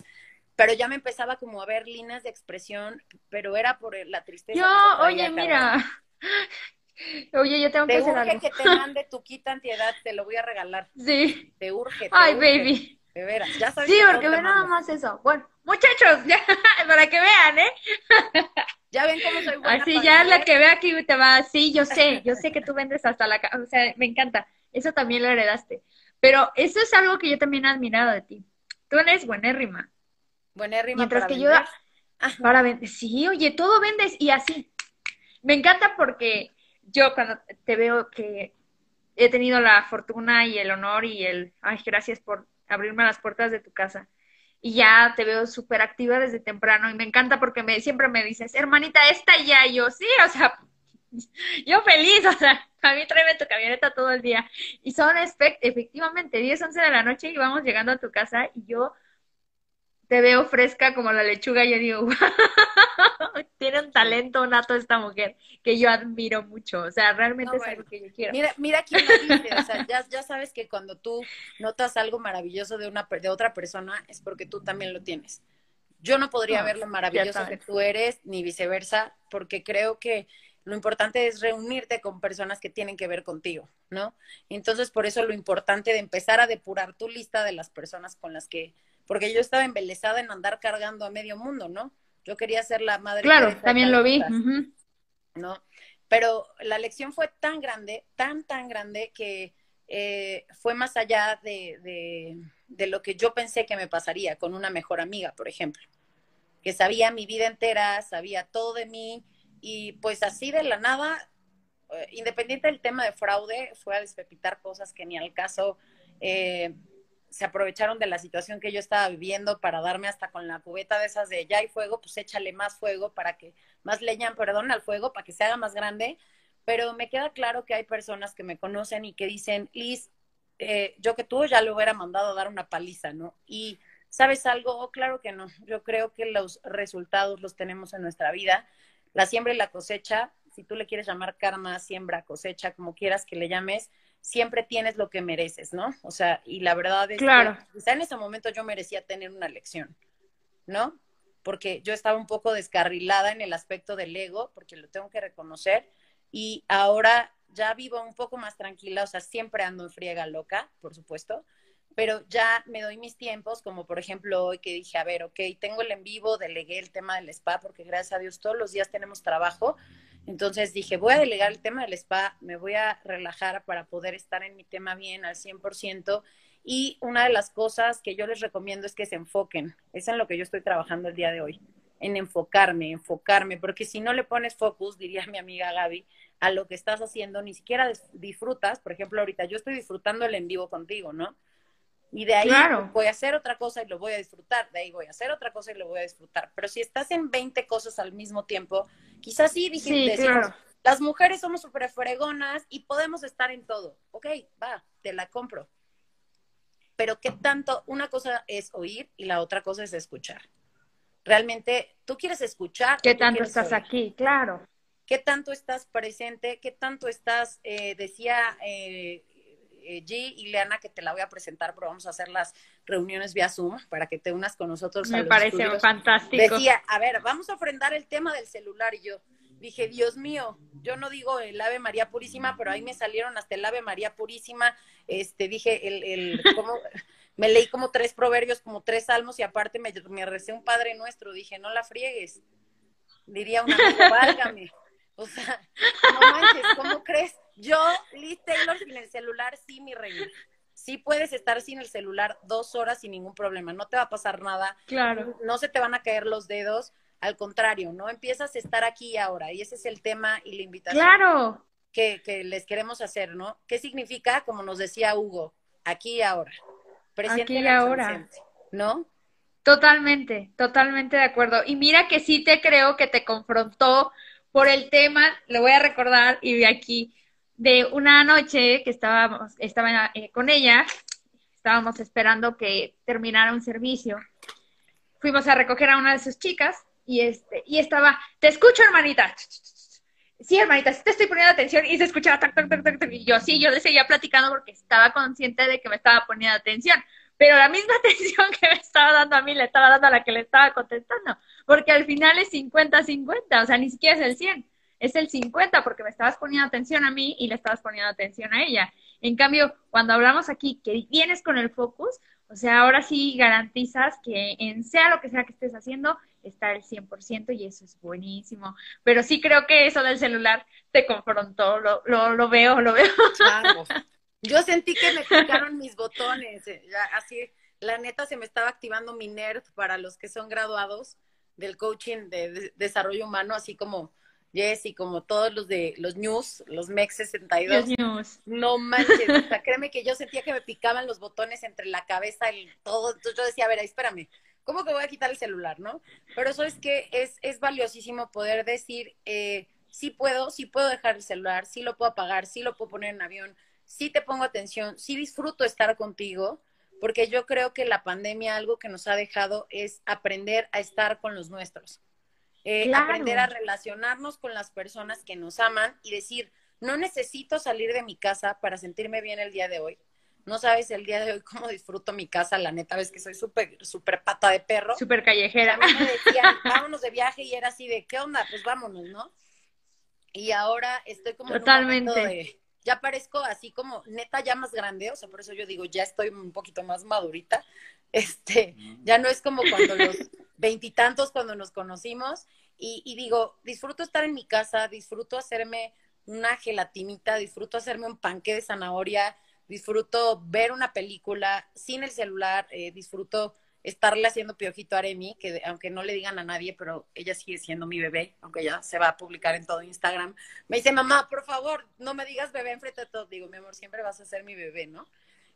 pero ya me empezaba como a ver líneas de expresión, pero era por la tristeza. Yo, oye, mira, <laughs> Oye, yo tengo que hacer algo. que te mande tu kit antiedad, te lo voy a regalar. <laughs> Sí. Te urge. Ay, baby. De veras, ya sabes. Sí, porque ve nada más eso. Bueno, muchachos, <laughs> ya, para que vean, ¿eh? Ya ven cómo soy buena. Así ya la que ve aquí te va, sí, yo sé, yo sé que tú vendes hasta la o sea, me encanta. Eso también lo heredaste. Pero eso es algo que yo también he admirado de ti. Tú eres buenérrima. Buenérrima Mientras para que yo para vender. Sí, oye, todo vendes y así. Me encanta porque yo cuando te veo que he tenido la fortuna y el honor y el, ay, gracias por abrirme las puertas de tu casa. Y ya te veo súper activa desde temprano y me encanta porque me, siempre me dices, hermanita, esta ya, y yo, sí, o sea, <laughs> yo feliz, o sea, a mí tráeme tu camioneta todo el día. Y son efectivamente 10, 11 de la noche y vamos llegando a tu casa y yo te veo fresca como la lechuga y yo digo, <laughs> tiene un talento nato esta mujer que yo admiro mucho. O sea, realmente es algo que yo quiero. Mira, mira quién lo dice. O sea, ya, ya sabes que cuando tú notas algo maravilloso de, una, de otra persona es porque tú también lo tienes. Yo no podría ver lo maravilloso que tú eres, ni viceversa, porque creo que lo importante es reunirte con personas que tienen que ver contigo, ¿no? Entonces, por eso lo importante de empezar a depurar tu lista de las personas con las que, porque yo estaba embelesada en andar cargando a medio mundo, ¿no? Yo quería ser la madre. Claro, también lo vi. ¿No? Pero la lección fue tan grande, tan, tan grande que eh, fue más allá de, de, de lo que yo pensé que me pasaría con una mejor amiga, por ejemplo, que sabía mi vida entera, sabía todo de mí, y pues así de la nada, eh, independiente del tema de fraude, fue a despepitar cosas que ni al caso eh, se aprovecharon de la situación que yo estaba viviendo para darme hasta con la cubeta de esas de ya hay fuego, pues échale más fuego para que, más leña, perdón, al fuego para que se haga más grande. Pero me queda claro que hay personas que me conocen y que dicen, Liz, eh, yo que tú ya le hubiera mandado a dar una paliza, ¿no? Y ¿sabes algo? Claro que no. Yo creo que los resultados los tenemos en nuestra vida la siembra y la cosecha, si tú le quieres llamar karma, siembra, cosecha, como quieras que le llames, siempre tienes lo que mereces, ¿no? O sea, y la verdad es que quizá en ese momento yo merecía tener una lección, ¿no? Porque yo estaba un poco descarrilada en el aspecto del ego, porque lo tengo que reconocer, y ahora ya vivo un poco más tranquila, o sea, siempre ando en friega loca, por supuesto, pero ya me doy mis tiempos, como por ejemplo hoy que dije, a ver, ok, tengo el en vivo, delegué el tema del spa, porque gracias a Dios todos los días tenemos trabajo. Entonces dije, voy a delegar el tema del spa, me voy a relajar para poder estar en mi tema bien al 100%. Y una de las cosas que yo les recomiendo es que se enfoquen. Es en lo que yo estoy trabajando el día de hoy, en enfocarme, enfocarme, porque si no le pones focus, diría mi amiga Gaby, a lo que estás haciendo, ni siquiera disfrutas. Por ejemplo, ahorita yo estoy disfrutando el en vivo contigo, ¿no? Y de ahí voy a hacer otra cosa y lo voy a disfrutar, de ahí voy a hacer otra cosa y lo voy a disfrutar. Pero si estás en 20 cosas al mismo tiempo, quizás sí, dije, las mujeres somos súper fregonas y podemos estar en todo. Ok, va, te la compro. Pero qué tanto, una cosa es oír y la otra cosa es escuchar. Realmente, tú quieres escuchar. ¿Qué tanto estás aquí? Claro. ¿Qué tanto estás presente? ¿Qué tanto estás, eh, decía eh, eh, G y Leana, que te la voy a presentar, pero vamos a hacer las reuniones vía Zoom para que te unas con nosotros. Me parece fantástico. Decía, a ver, vamos a ofrendar el tema del celular y yo dije, Dios mío, yo no digo el Ave María Purísima, pero ahí me salieron hasta el Ave María Purísima, este, dije, el, el, <laughs> me leí como tres proverbios, como tres salmos y aparte me, me recé un Padre Nuestro, dije, no la friegues, diría un amigo, <laughs> válgame. O sea, no manches, ¿cómo crees? Yo, Liz Taylor, sin el celular, sí, mi reina. Sí puedes estar sin el celular dos horas sin ningún problema. No te va a pasar nada. Claro. No se te van a caer los dedos. Al contrario, ¿no? Empiezas a estar aquí y ahora. Y ese es el tema y la invitación. Claro. Que, que les queremos hacer, ¿no? ¿Qué significa? Como nos decía Hugo, aquí y ahora. Presente aquí y ahora. ¿No? Totalmente, totalmente de acuerdo. Y mira que sí te creo que te confrontó por el tema, lo voy a recordar y de aquí, de una noche que estábamos, estaba eh, con ella, estábamos esperando que terminara un servicio. Fuimos a recoger a una de sus chicas y este, y estaba, te escucho, hermanita. Sí, hermanita, sí te estoy poniendo atención y se escuchaba y yo sí, yo le seguía platicando porque estaba consciente de que me estaba poniendo atención pero la misma <laughs> atención que me estaba dando a mí le estaba dando a la que le estaba contestando, porque al final es 50-50, o sea, ni siquiera es el 100, es el 50 porque me estabas poniendo atención a mí y le estabas poniendo atención a ella. En cambio, cuando hablamos aquí que vienes con el focus, o sea, ahora sí garantizas que en sea lo que sea que estés haciendo, está el 100% y eso es buenísimo. Pero sí creo que eso del celular te confrontó, lo, lo, lo veo, lo veo. Claro. <laughs> Yo sentí que me tocaron mis botones, eh, así, la neta se me estaba activando mi nerd para los que son graduados del coaching de, desarrollo humano, así como Jess y como todos los de los news, los MEX 62. Los news. No manches, o sea, créeme que yo sentía que me picaban los botones entre la cabeza y todo. Entonces yo decía, a ver, espérame, ¿cómo que voy a quitar el celular, no? Pero eso es que es, es valiosísimo poder decir, eh, sí puedo, sí puedo dejar el celular, sí lo puedo apagar, sí lo puedo poner en avión, sí te pongo atención, sí disfruto estar contigo, porque yo creo que la pandemia algo que nos ha dejado es aprender a estar con los nuestros, eh, aprender a relacionarnos con las personas que nos aman y decir, no necesito salir de mi casa para sentirme bien el día de hoy. No sabes el día de hoy cómo disfruto mi casa, la neta, ves que soy súper, súper pata de perro. Súper callejera. me <laughs> decían, vámonos de viaje y era así de, ¿qué onda? Pues vámonos, ¿no? Y ahora estoy como Totalmente. ya parezco así como neta ya más grande, o sea, por eso yo digo, ya estoy un poquito más madurita. Este, ya no es como cuando los <laughs> veintitantos cuando nos conocimos y, y digo, disfruto estar en mi casa, disfruto hacerme una gelatinita, disfruto hacerme un panque de zanahoria, disfruto ver una película sin el celular, eh, disfruto estarle haciendo piojito a Aremi, que aunque no le digan a nadie, pero ella sigue siendo mi bebé, aunque ya se va a publicar en todo Instagram. Me dice, mamá, por favor, no me digas bebé enfrente de todo. Digo, mi amor, siempre vas a ser mi bebé, ¿no?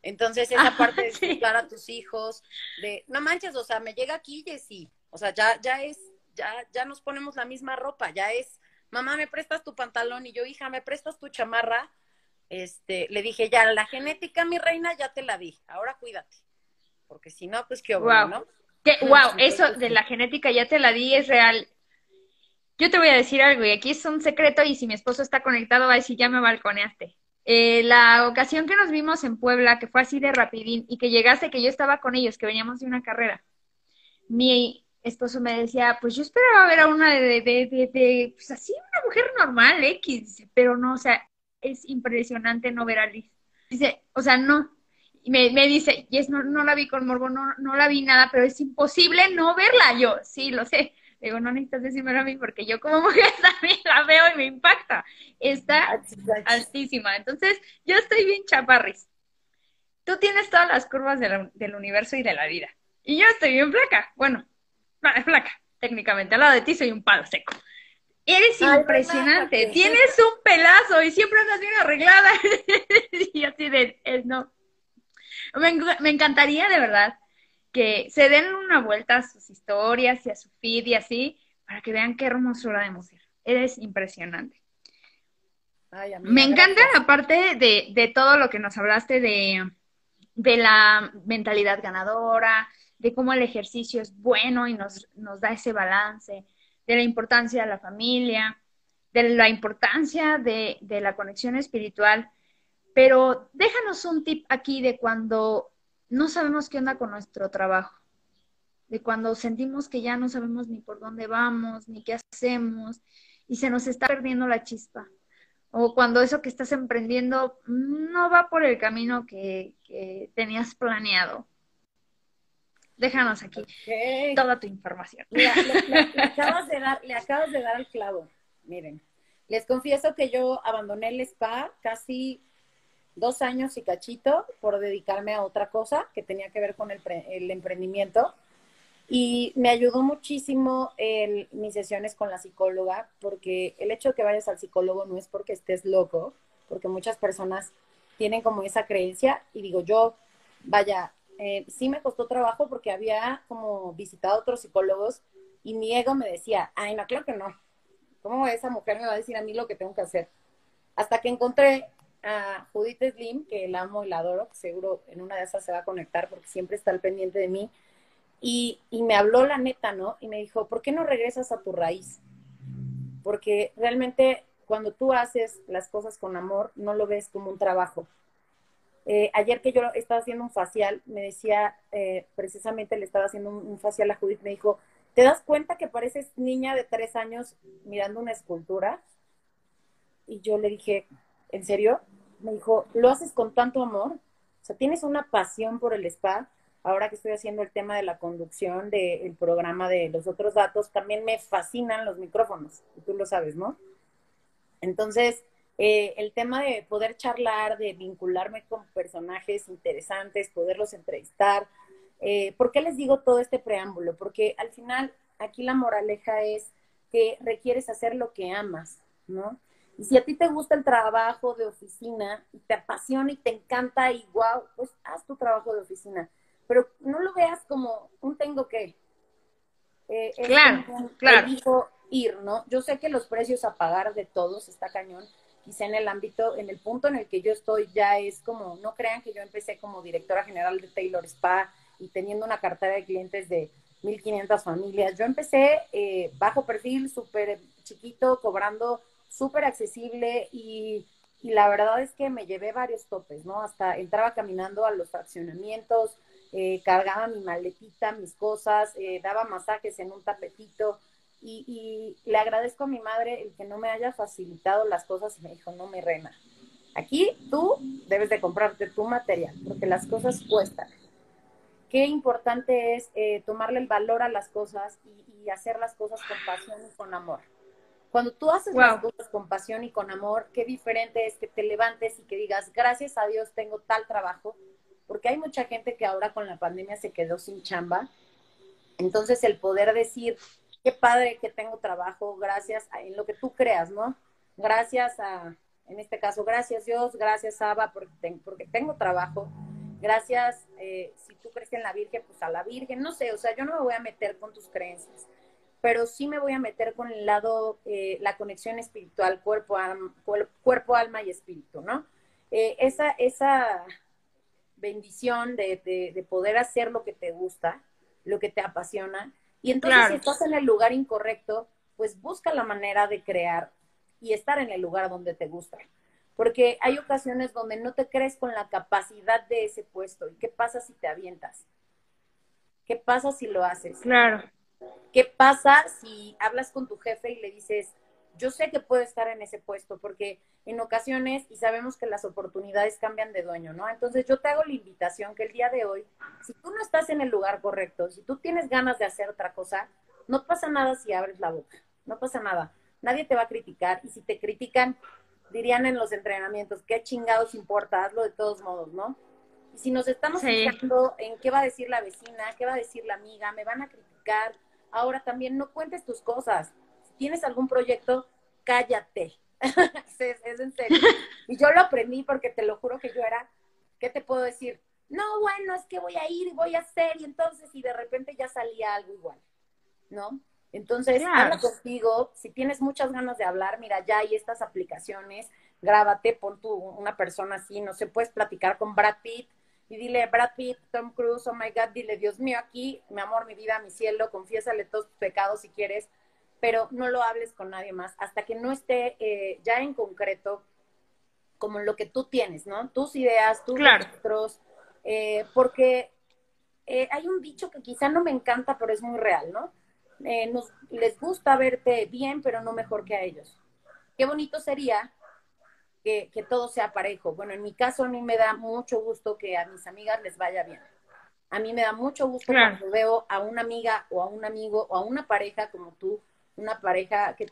Entonces, esa parte de <laughs> disfrutar a tus hijos, de, no manches, o sea, me llega aquí, Jessy, o sea, ya, ya es, ya, ya nos ponemos la misma ropa, ya es, mamá, ¿me prestas tu pantalón? Y yo, hija, ¿me prestas tu chamarra? este, le dije, ya, la genética, mi reina, ya te la di, ahora cuídate. Porque si no, pues qué wow. ¿no? wow, eso de la genética ya te la di es real. Yo te voy a decir algo, y aquí es un secreto, y si mi esposo está conectado, va a decir, ya me balconeaste. Eh, la ocasión que nos vimos en Puebla, que fue así de rapidín, y que llegaste, que yo estaba con ellos, que veníamos de una carrera, mi esposo me decía, pues yo esperaba ver a una de, de, de, pues así, una mujer normal, X, pero no, o sea, es impresionante no ver a Liz. Dice, o sea, no. Me, me dice, Yes, no, no la vi con morbo, no, no la vi nada, pero es imposible no verla. Yo, sí, lo sé. Digo, no necesitas decírmelo a mí porque yo como <laughs> mujer también la veo y me impacta. Está altísima. Entonces, yo estoy bien chaparris. Tú tienes todas las curvas del universo y de la vida. Y yo estoy bien flaca. Bueno, flaca, técnicamente. Al lado de ti soy un palo seco. Eres impresionante, tienes un pelazo y siempre andas bien arreglada. <laughs> y así de, es, no. Me, encantaría de verdad que se den una vuelta a sus historias y a su feed y así, para que vean qué hermosura de mujer. Eres impresionante. me encanta, aparte de, de, todo lo que nos hablaste de, de la mentalidad ganadora, de cómo el ejercicio es bueno y nos, nos da ese balance de la importancia de la familia, de la importancia de, la conexión espiritual. Pero déjanos un tip aquí de cuando no sabemos qué onda con nuestro trabajo, de cuando sentimos que ya no sabemos ni por dónde vamos, ni qué hacemos, y se nos está perdiendo la chispa. O cuando eso que estás emprendiendo no va por el camino que, que tenías planeado déjanos aquí toda tu información. le, <laughs> acabas de dar, le acabas de dar al clavo. Miren, les confieso que yo abandoné el spa casi dos años y cachito por dedicarme a otra cosa que tenía que ver con el, emprendimiento. Y me ayudó muchísimo el, mis sesiones con la psicóloga, porque el hecho de que vayas al psicólogo no es porque estés loco, porque muchas personas tienen como esa creencia. Y digo, yo, vaya, eh, sí me costó trabajo porque había como visitado otros psicólogos y mi ego me decía, ay, no, claro que no. ¿Cómo esa mujer me va a decir a mí lo que tengo que hacer? Hasta que encontré a Judith Slim, que la amo y la adoro, seguro en una de esas se va a conectar porque siempre está al pendiente de mí. Y, me habló la neta, ¿no? Y me dijo, ¿por qué no regresas a tu raíz? Porque realmente cuando tú haces las cosas con amor, no lo ves como un trabajo, eh, ayer que yo estaba haciendo un facial, me decía, eh, precisamente le estaba haciendo un, facial a Judith, me dijo, ¿te das cuenta que pareces niña de tres años mirando una escultura? Y yo le dije, ¿en serio? Me dijo, ¿lo haces con tanto amor? O sea, tienes una pasión por el spa. Ahora que estoy haciendo el tema de la conducción del programa de los otros datos, también me fascinan los micrófonos, y tú lo sabes, ¿no? Entonces, eh, el tema de poder charlar, de vincularme con personajes interesantes, poderlos entrevistar. Eh, ¿Por qué les digo todo este preámbulo? Porque al final aquí la moraleja es que requieres hacer lo que amas, ¿no? Y si a ti te gusta el trabajo de oficina y te apasiona y te encanta y wow, pues haz tu trabajo de oficina. Pero no lo veas como un tengo que. Eh, claro, claro. ir, ¿no? Yo sé que los precios a pagar de todos está cañón, quizá en el ámbito, en el punto en el que yo estoy ya es como, no crean que yo empecé como directora general de Taylor Spa y teniendo una cartera de clientes de 1.500 familias. Yo empecé eh, bajo perfil, súper chiquito, cobrando súper accesible y, la verdad es que me llevé varios topes, ¿no? Hasta entraba caminando a los fraccionamientos, eh, cargaba mi maletita, mis cosas, eh, daba masajes en un tapetito y, y, le agradezco a mi madre el que no me haya facilitado las cosas y me dijo, no, me rena, aquí tú debes de comprarte tu material porque las cosas cuestan qué importante es eh, tomarle el valor a las cosas y, hacer las cosas con pasión y con amor. Cuando tú haces las cosas con pasión y con amor, qué diferente es que te levantes y que digas, gracias a Dios tengo tal trabajo, porque hay mucha gente que ahora con la pandemia se quedó sin chamba. Entonces el poder decir, qué padre que tengo trabajo, gracias a, en lo que tú creas, ¿no? Gracias a, en este caso, gracias Dios, gracias Abba, porque, porque tengo trabajo gracias, eh, si tú crees en la Virgen, pues a la Virgen, no sé, o sea, yo no me voy a meter con tus creencias, pero sí me voy a meter con el lado, eh, la conexión espiritual, cuerpo, alma, cuerpo, alma y espíritu, ¿no? Eh, esa, esa bendición de, de, poder hacer lo que te gusta, lo que te apasiona, y entonces si estás en el lugar incorrecto, pues busca la manera de crear y estar en el lugar donde te gusta porque hay ocasiones donde no te crees con la capacidad de ese puesto. ¿Y qué pasa si te avientas? ¿Qué pasa si lo haces? Claro. ¿Qué pasa si hablas con tu jefe y le dices, yo sé que puedo estar en ese puesto? Porque en ocasiones, y sabemos que las oportunidades cambian de dueño, ¿no? Entonces yo te hago la invitación que el día de hoy, si tú no estás en el lugar correcto, si tú tienes ganas de hacer otra cosa, no pasa nada si abres la boca, no pasa nada. Nadie te va a criticar y si te critican, dirían en los entrenamientos, qué chingados importa, hazlo de todos modos, ¿no? Y si nos estamos fijando en qué va a decir la vecina, qué va a decir la amiga, me van a criticar, ahora también no cuentes tus cosas. Si tienes algún proyecto, cállate. <laughs> es, es, en serio. Y yo lo aprendí porque te lo juro que yo era, ¿qué te puedo decir? No, bueno, es que voy a ir y voy a hacer, y entonces, y de repente ya salía algo igual, ¿no? Entonces, habla contigo, si tienes muchas ganas de hablar, mira, ya hay estas aplicaciones, grábate, pon tú una persona así, no sé, puedes platicar con Brad Pitt y dile, Brad Pitt, Tom Cruise, oh my God, dile, Dios mío, aquí, mi amor, mi vida, mi cielo, confiésale todos tus pecados si quieres, pero no lo hables con nadie más hasta que no esté eh, ya en concreto como lo que tú tienes, ¿no? Tus ideas, tus claro. eh, porque eh, hay un dicho que quizá no me encanta, pero es muy real, ¿no? Nos, les gusta verte bien, pero no mejor que a ellos. Qué bonito sería que, todo sea parejo. Bueno, en mi caso a mí me da mucho gusto que a mis amigas les vaya bien. A mí me da mucho gusto cuando veo a una amiga o a un amigo o a una pareja como tú, una pareja que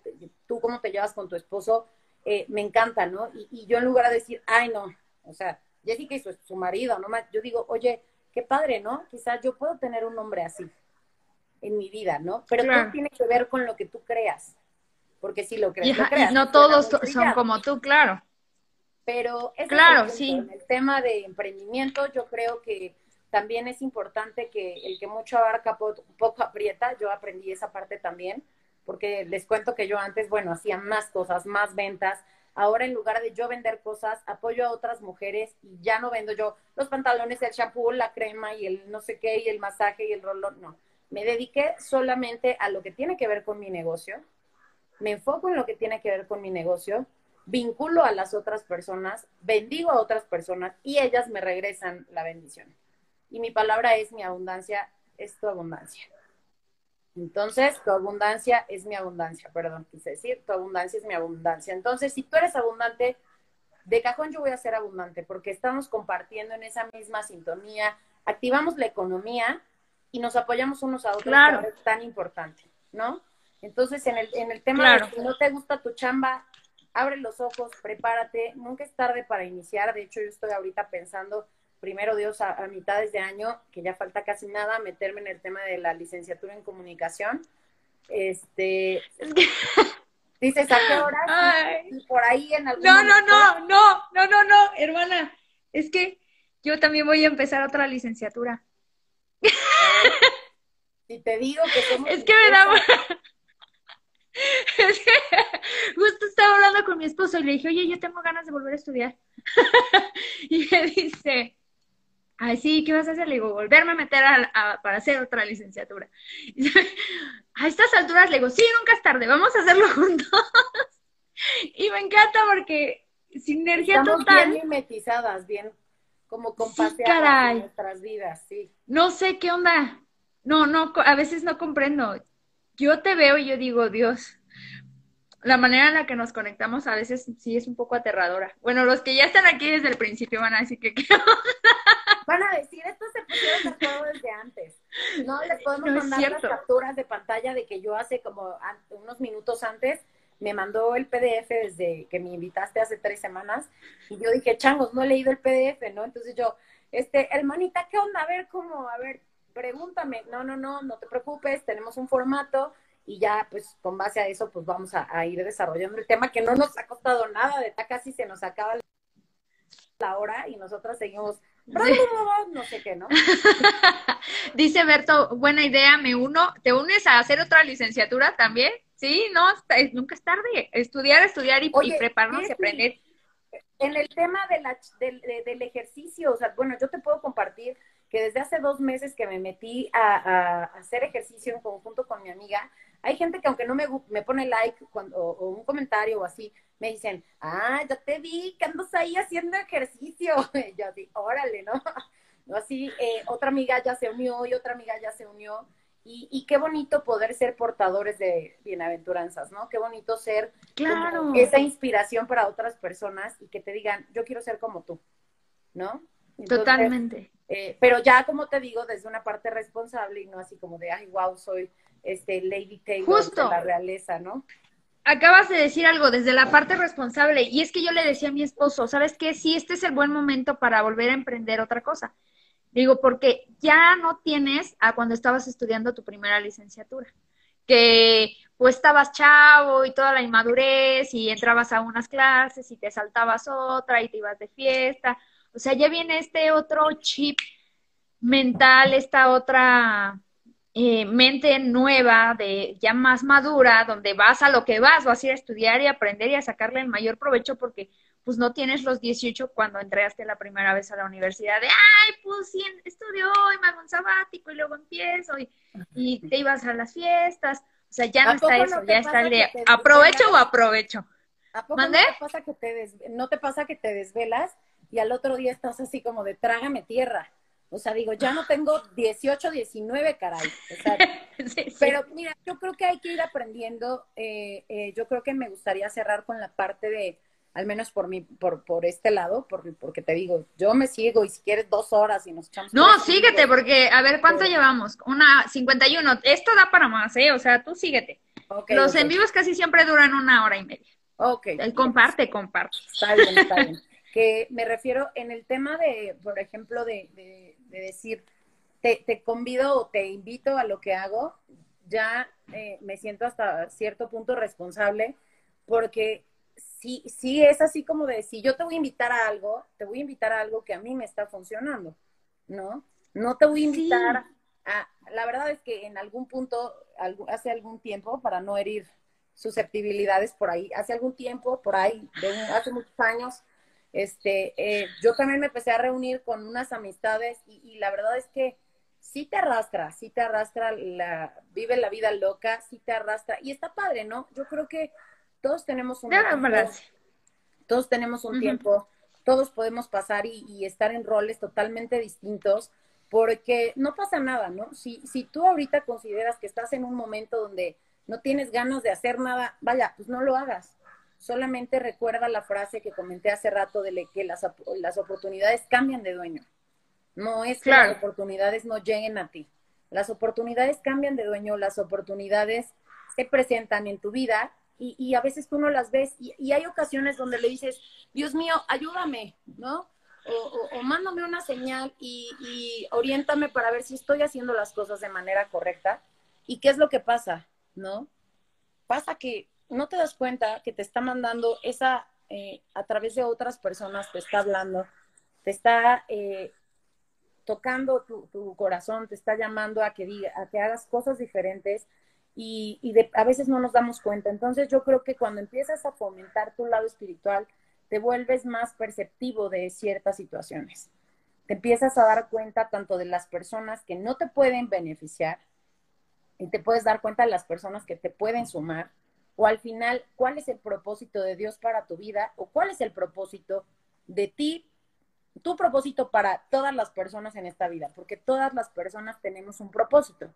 tú cómo te llevas con tu esposo, eh, me encanta, ¿no? Y, yo en lugar de decir, ay, no, o sea, Jessica y su, su marido, ¿no? Yo digo, oye, qué padre, ¿no? Quizás yo puedo tener un hombre así en mi vida, ¿no? Pero todo tiene que ver con lo que tú creas, porque si lo crees, y, no todos son como tú, claro. Pero es claro, sí. En el tema de emprendimiento, yo creo que también es importante que el que mucho abarca poco aprieta, yo aprendí esa parte también, porque les cuento que yo antes, bueno, hacía más cosas, más ventas, ahora en lugar de yo vender cosas, apoyo a otras mujeres y ya no vendo yo los pantalones, el shampoo, la crema y el no sé qué y el masaje y el rolón, no. Me dediqué solamente a lo que tiene que ver con mi negocio, me enfoco en lo que tiene que ver con mi negocio, vinculo a las otras personas, bendigo a otras personas y ellas me regresan la bendición. Y mi palabra es mi abundancia, es tu abundancia. Entonces, tu abundancia es mi abundancia, perdón, quise decir, tu abundancia es mi abundancia. Entonces, si tú eres abundante, de cajón yo voy a ser abundante porque estamos compartiendo en esa misma sintonía, activamos la economía y nos apoyamos unos a otros, claro. es tan importante, ¿no? Entonces, en el, en el tema de si no te gusta tu chamba, abre los ojos, prepárate, nunca es tarde para iniciar, de hecho yo estoy ahorita pensando, primero Dios, a, mitades de año, que ya falta casi nada, meterme en el tema de la licenciatura en comunicación, este... <laughs> Dices, ¿a qué hora? <laughs> Y por ahí en algún No, no, no, no, no, no, no, hermana. Es que yo también voy a empezar otra licenciatura. <laughs> Si te digo que somos Es que me da... <laughs> Justo estaba hablando con mi esposo y le dije, oye, yo tengo ganas de volver a estudiar. <laughs> y me dice, ay, sí, ¿qué vas a hacer? Le digo, volverme a meter a, para hacer otra licenciatura. <laughs> a estas alturas le digo, sí, nunca es tarde, vamos a hacerlo juntos. y me encanta porque sinergia Estamos total. bien mimetizadas, bien como compaseadas en nuestras vidas, sí. No sé qué onda. No, no, a veces no comprendo. Yo te veo y yo digo, Dios, la manera en la que nos conectamos a veces sí es un poco aterradora. Bueno, los que ya están aquí desde el principio van a decir que <laughs> qué Van a decir, esto se pusieron de juego desde antes. No les podemos mandar las capturas de pantalla de que yo hace como unos minutos antes me mandó el PDF desde que me invitaste hace tres semanas y yo dije, changos, no he leído el PDF, ¿no? Entonces yo, este, hermanita, ¿qué onda? A ver, ¿cómo? A ver, pregúntame. No, no, no, no te preocupes, tenemos un formato y ya, pues, con base a eso, pues vamos a, ir desarrollando el tema que no nos ha costado nada, de casi se nos acaba la hora y nosotras seguimos no sé qué, ¿no? <laughs> Dice Berto, buena idea, me uno. ¿Te unes a hacer otra licenciatura también? Sí, no, nunca es tarde. Estudiar, estudiar y, prepararnos y aprender. En el tema de la, del, del, ejercicio, o sea, bueno, yo te puedo compartir que desde hace dos meses que me metí a, hacer ejercicio en conjunto con mi amiga, hay gente que aunque no me, me pone like cuando, o, un comentario o así, me dicen, ah, ya te vi que andas ahí haciendo ejercicio. Y <laughs> yo así, órale, ¿no? <laughs> Así, eh, otra amiga ya se unió y otra amiga ya se unió. Y, qué bonito poder ser portadores de bienaventuranzas, ¿no? Qué bonito ser claro. esa inspiración para otras personas y que te digan, yo quiero ser como tú, ¿no? Totalmente. Eh, pero ya, como te digo, desde una parte responsable y no así como de, ay, wow, soy este Lady Taylor de la realeza, ¿no? Acabas de decir algo desde la parte responsable y es que yo le decía a mi esposo, ¿sabes qué? Sí, este es el buen momento para volver a emprender otra cosa. Digo, porque ya no tienes a cuando estabas estudiando tu primera licenciatura, que pues estabas chavo y toda la inmadurez y entrabas a unas clases y te saltabas otra y te ibas de fiesta. O sea, ya viene este otro chip mental, esta otra eh, mente nueva, de ya más madura, donde vas a lo que vas, vas a ir a estudiar y aprender y a sacarle el mayor provecho porque pues no tienes los 18 cuando entraste la primera vez a la universidad de, ay, pues sí, estudio y me hago un sabático y luego empiezo y, te ibas a las fiestas. O sea, ya no está eso, ya está el de aprovecho o aprovecho. ¿A poco no te pasa que te no te pasa que te desvelas y al otro día estás así como de trágame tierra? O sea, digo, ya no tengo 18, 19, caray. <laughs> Pero mira, yo creo que hay que ir aprendiendo. Eh, eh, yo creo que me gustaría cerrar con la parte de, al menos por mi, por, por este lado, por, porque te digo, yo me sigo y si quieres dos horas y nos echamos. No, síguete, porque a ver cuánto llevamos. Una 51. Esto da para más, ¿eh? O sea, tú síguete. Los en vivos casi siempre duran una hora y media. Ok. comparte, comparte. Está bien, está bien. Que me refiero en el tema de, por ejemplo, de de decir, te, te, convido o te invito a lo que hago, ya eh, me siento hasta cierto punto responsable porque sí, sí es así como de, si yo te voy a invitar a algo, te voy a invitar a algo que a mí me está funcionando, ¿no? No te voy a invitar a, la verdad es que en algún punto, hace algún tiempo, para no herir susceptibilidades por ahí, hace algún tiempo, por ahí, de hace muchos años, este, eh, yo también me empecé a reunir con unas amistades y, la verdad es que sí te arrastra, sí te arrastra, la, vive la vida loca, sí te arrastra y está padre, ¿no? Yo creo que todos tenemos un tiempo, todos tenemos un tiempo, todos podemos pasar y, estar en roles totalmente distintos porque no pasa nada, ¿no? Si, si tú ahorita consideras que estás en un momento donde no tienes ganas de hacer nada, vaya, pues no lo hagas solamente recuerda la frase que comenté hace rato de que las, las oportunidades cambian de dueño. No es que las oportunidades no lleguen a ti. Las oportunidades cambian de dueño, las oportunidades se presentan en tu vida y, a veces tú no las ves y, hay ocasiones donde le dices, Dios mío, ayúdame, ¿no? O, mándame una señal y, y oriéntame para ver si estoy haciendo las cosas de manera correcta. ¿Y qué es lo que pasa? ¿No? Pasa que no te das cuenta que te está mandando esa, eh, a través de otras personas, te está hablando, te está eh, tocando tu, corazón, te está llamando a que, diga, a que hagas cosas diferentes y, de, a veces no nos damos cuenta. Entonces yo creo que cuando empiezas a fomentar tu lado espiritual, te vuelves más perceptivo de ciertas situaciones. Te empiezas a dar cuenta tanto de las personas que no te pueden beneficiar y te puedes dar cuenta de las personas que te pueden sumar o al final cuál es el propósito de Dios para tu vida o cuál es el propósito de ti, tu propósito para todas las personas en esta vida, porque todas las personas tenemos un propósito.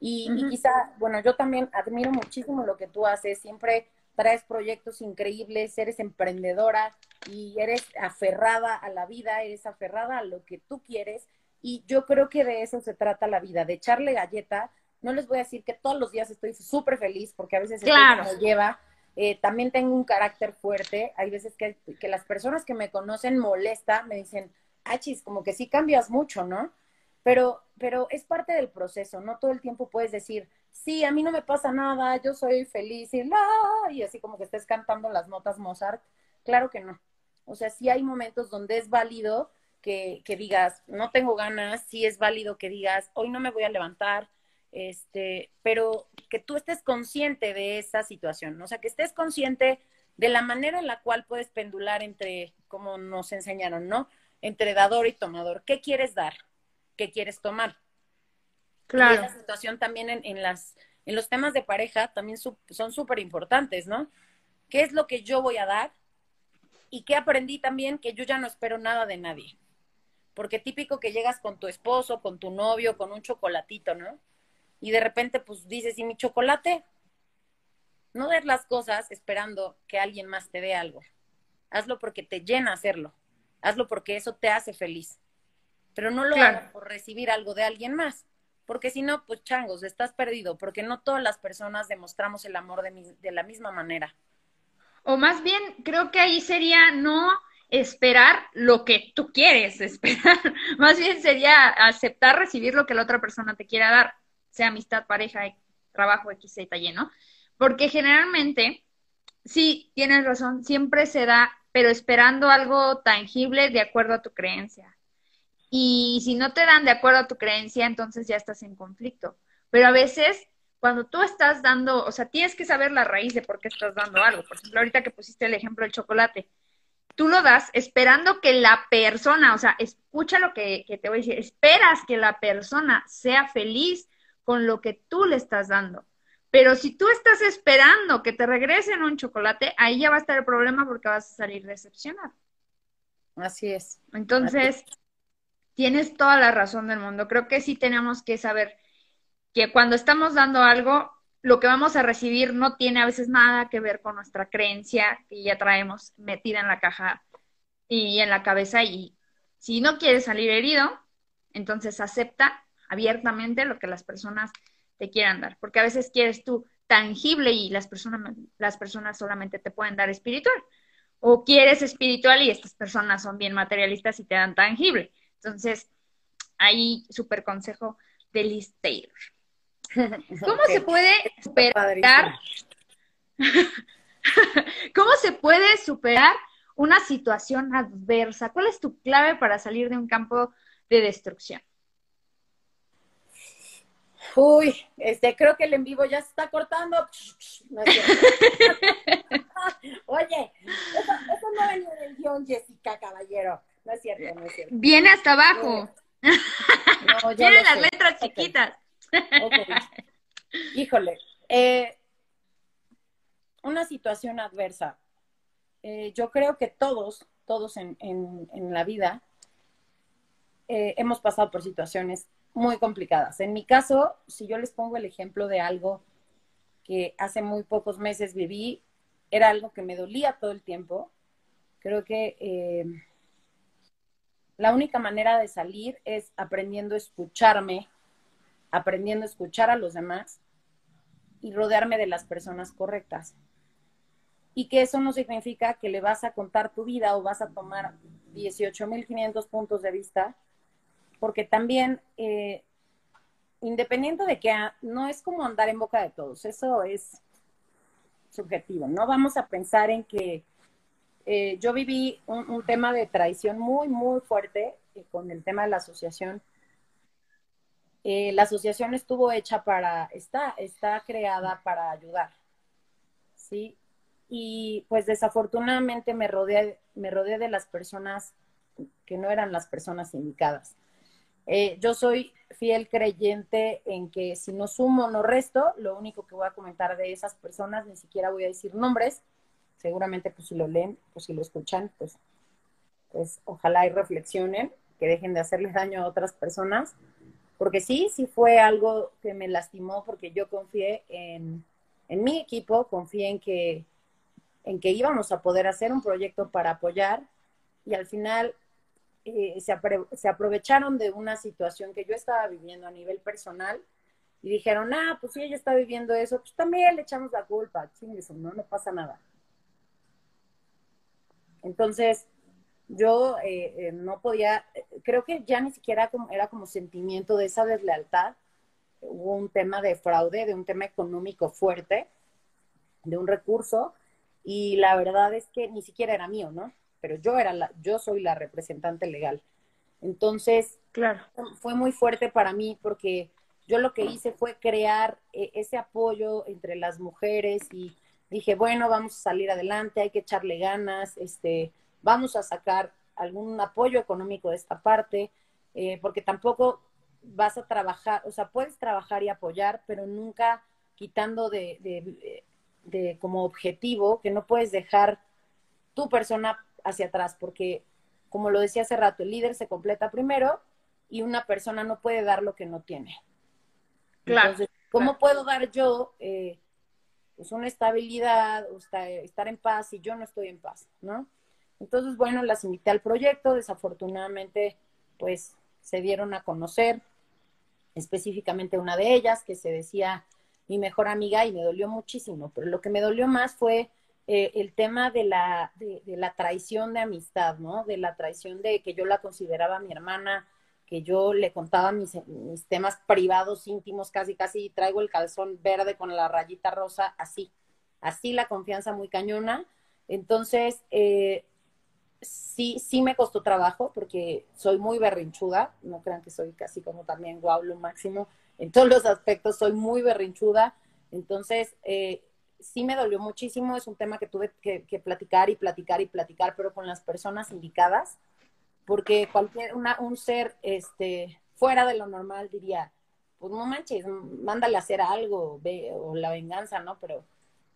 Y, y, quizá, bueno, yo también admiro muchísimo lo que tú haces, siempre traes proyectos increíbles, eres emprendedora y eres aferrada a la vida, eres aferrada a lo que tú quieres. Y yo creo que de eso se trata la vida, de echarle galleta. No les voy a decir que todos los días estoy súper feliz, porque a veces claro. me lleva. Eh, también tengo un carácter fuerte. Hay veces que, que las personas que me conocen molesta, me dicen, achis, como que sí cambias mucho, ¿no? Pero, pero es parte del proceso, no todo el tiempo puedes decir, sí, a mí no me pasa nada, yo soy feliz y la, y así como que estés cantando las notas Mozart. Claro que no. O sea, sí hay momentos donde es válido que, que digas, no tengo ganas, sí es válido que digas, hoy no me voy a levantar, este, pero que tú estés consciente de esa situación, o sea, que estés consciente de la manera en la cual puedes pendular entre, como nos enseñaron, ¿no? Entre dador y tomador. ¿Qué quieres dar? ¿Qué quieres tomar? Claro. Y esa situación también en, en, las, en los temas de pareja también son súper importantes, ¿no? ¿Qué es lo que yo voy a dar? Y qué aprendí también que yo ya no espero nada de nadie. Porque típico que llegas con tu esposo, con tu novio, con un chocolatito, ¿no? Y de repente pues dices, ¿y mi chocolate? No des las cosas esperando que alguien más te dé algo. Hazlo porque te llena hacerlo. Hazlo porque eso te hace feliz. Pero no lo Claro. hagas por recibir algo de alguien más. Porque si no, pues changos, estás perdido. Porque no todas las personas demostramos el amor de, mi- de la misma manera. O más bien, creo que ahí sería no esperar lo que tú quieres <laughs> esperar. Más bien sería aceptar recibir lo que la otra persona te quiera dar, sea amistad, pareja, trabajo, X, Y, ¿no? Porque generalmente, sí, tienes razón, siempre se da, pero esperando algo tangible de acuerdo a tu creencia. Y si no te dan de acuerdo a tu creencia, entonces ya estás en conflicto. Pero a veces, cuando tú estás dando, o sea, tienes que saber la raíz de por qué estás dando algo. Por ejemplo, ahorita que pusiste el ejemplo del chocolate, tú lo das esperando que la persona, o sea, escucha lo que, que te voy a decir, esperas que la persona sea feliz con lo que tú le estás dando. Pero si tú estás esperando que te regresen un chocolate, ahí ya va a estar el problema porque vas a salir decepcionado. Así es. Entonces, tienes toda la razón del mundo. Creo que sí tenemos que saber que cuando estamos dando algo, lo que vamos a recibir no tiene a veces nada que ver con nuestra creencia que ya traemos metida en la caja y en la cabeza. Y si no quieres salir herido, entonces acepta abiertamente lo que las personas te quieran dar. Porque a veces quieres tú tangible y las personas, las personas solamente te pueden dar espiritual. O quieres espiritual y estas personas son bien materialistas y te dan tangible. Entonces, ahí súper consejo de Liz Taylor. <laughs> ¿Cómo se puede superar? <laughs> ¿Cómo se puede superar una situación adversa? ¿Cuál es tu clave para salir de un campo de destrucción? Uy, este, creo que el en vivo ya se está cortando. No es cierto. <laughs> Oye, eso, eso no venía del guion, Jessica Caballero. No es cierto, no es cierto. Viene hasta abajo. No, <laughs> Tiene las sé. letras chiquitas. Híjole, eh, una situación adversa. Eh, yo creo que todos, todos en, en- en la vida eh, hemos pasado por situaciones muy complicadas. En mi caso, si yo les pongo el ejemplo de algo que hace muy pocos meses viví, era algo que me dolía todo el tiempo. Creo que eh, la única manera de salir es aprendiendo a escucharme, aprendiendo a escuchar a los demás y rodearme de las personas correctas. Y que eso no significa que le vas a contar tu vida o vas a tomar 18.500 puntos de vista, porque también, eh, independiente de que a- no es como andar en boca de todos, eso es subjetivo. No vamos a pensar en que eh, yo viví un, tema de traición muy, muy fuerte eh, con el tema de la asociación la asociación estuvo hecha para, está, está creada para ayudar, ¿sí? Y pues desafortunadamente me rodeé, me rodeé de las personas que no eran las personas indicadas. Eh, yo soy fiel creyente en que si no sumo, no resto. Lo único que voy a comentar de esas personas, ni siquiera voy a decir nombres. Seguramente, pues si lo leen, pues si lo escuchan, pues, pues ojalá y reflexionen, que dejen de hacerles daño a otras personas porque sí, sí fue algo que me lastimó porque yo confié en, mi equipo, confié en que, en que íbamos a poder hacer un proyecto para apoyar y al final eh, se, se, aprovecharon de una situación que yo estaba viviendo a nivel personal y dijeron, ah, pues si ella está viviendo eso, pues también le echamos la culpa, eso no, no pasa nada. Entonces, yo eh, eh, no podía, creo que ya ni siquiera como, era como sentimiento de esa deslealtad. Hubo un tema de fraude, de un tema económico fuerte, de un recurso, y la verdad es que ni siquiera era mío, ¿no? Pero yo era la, yo soy la representante legal. Entonces, claro. fue muy fuerte para mí porque yo lo que hice fue crear eh, ese apoyo entre las mujeres y dije, bueno, vamos a salir adelante, hay que echarle ganas, este, vamos a sacar algún apoyo económico de esta parte, eh, porque tampoco vas a trabajar, o sea, puedes trabajar y apoyar, pero nunca quitando de, de, como objetivo que no puedes dejar tu persona hacia atrás, porque como lo decía hace rato, el líder se completa primero y una persona no puede dar lo que no tiene. Claro. Entonces, ¿cómo puedo dar yo eh, pues una estabilidad, o estar en paz si yo no estoy en paz, ¿no? Entonces, bueno, las invité al proyecto, desafortunadamente, pues se dieron a conocer, específicamente una de ellas, que se decía mi mejor amiga y me dolió muchísimo, pero lo que me dolió más fue eh, el tema de la, de, la traición de amistad, ¿no? De la traición de que yo la consideraba mi hermana, que yo le contaba mis, temas privados, íntimos, casi, casi traigo el calzón verde con la rayita rosa, así, así la confianza muy cañona. Entonces, eh, sí, sí me costó trabajo porque soy muy berrinchuda, no crean que soy casi como también guau lo máximo, en todos los aspectos soy muy berrinchuda, entonces eh, sí me dolió muchísimo, es un tema que tuve que, platicar y platicar y platicar, pero con las personas indicadas, porque cualquier, una, un ser este, fuera de lo normal diría, pues no manches, mándale a hacer algo, ve, o la venganza, ¿no? Pero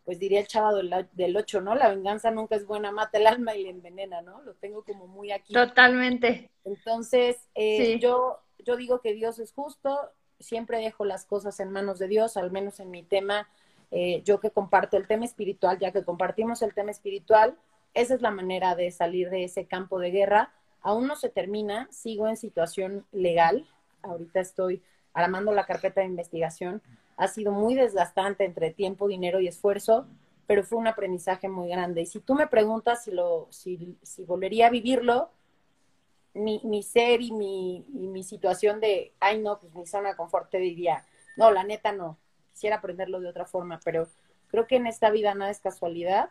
pues diría el chavo del, 8, ¿no? La venganza nunca es buena, mata el alma y le envenena, ¿no? Lo tengo como muy aquí. Totalmente. Entonces, eh, yo, yo digo que Dios es justo, siempre dejo las cosas en manos de Dios, al menos en mi tema, eh, yo que comparto el tema espiritual, ya que compartimos el tema espiritual, esa es la manera de salir de ese campo de guerra. Aún no se termina, sigo en situación legal, ahorita estoy armando la carpeta de investigación ha sido muy desgastante entre tiempo, dinero y esfuerzo, pero fue un aprendizaje muy grande. Y si tú me preguntas si, lo, si, si volvería a vivirlo, mi, mi ser y mi, mi, situación de, ay no, pues mi zona de confort te diría, no, la neta no, quisiera aprenderlo de otra forma, pero creo que en esta vida nada es casualidad,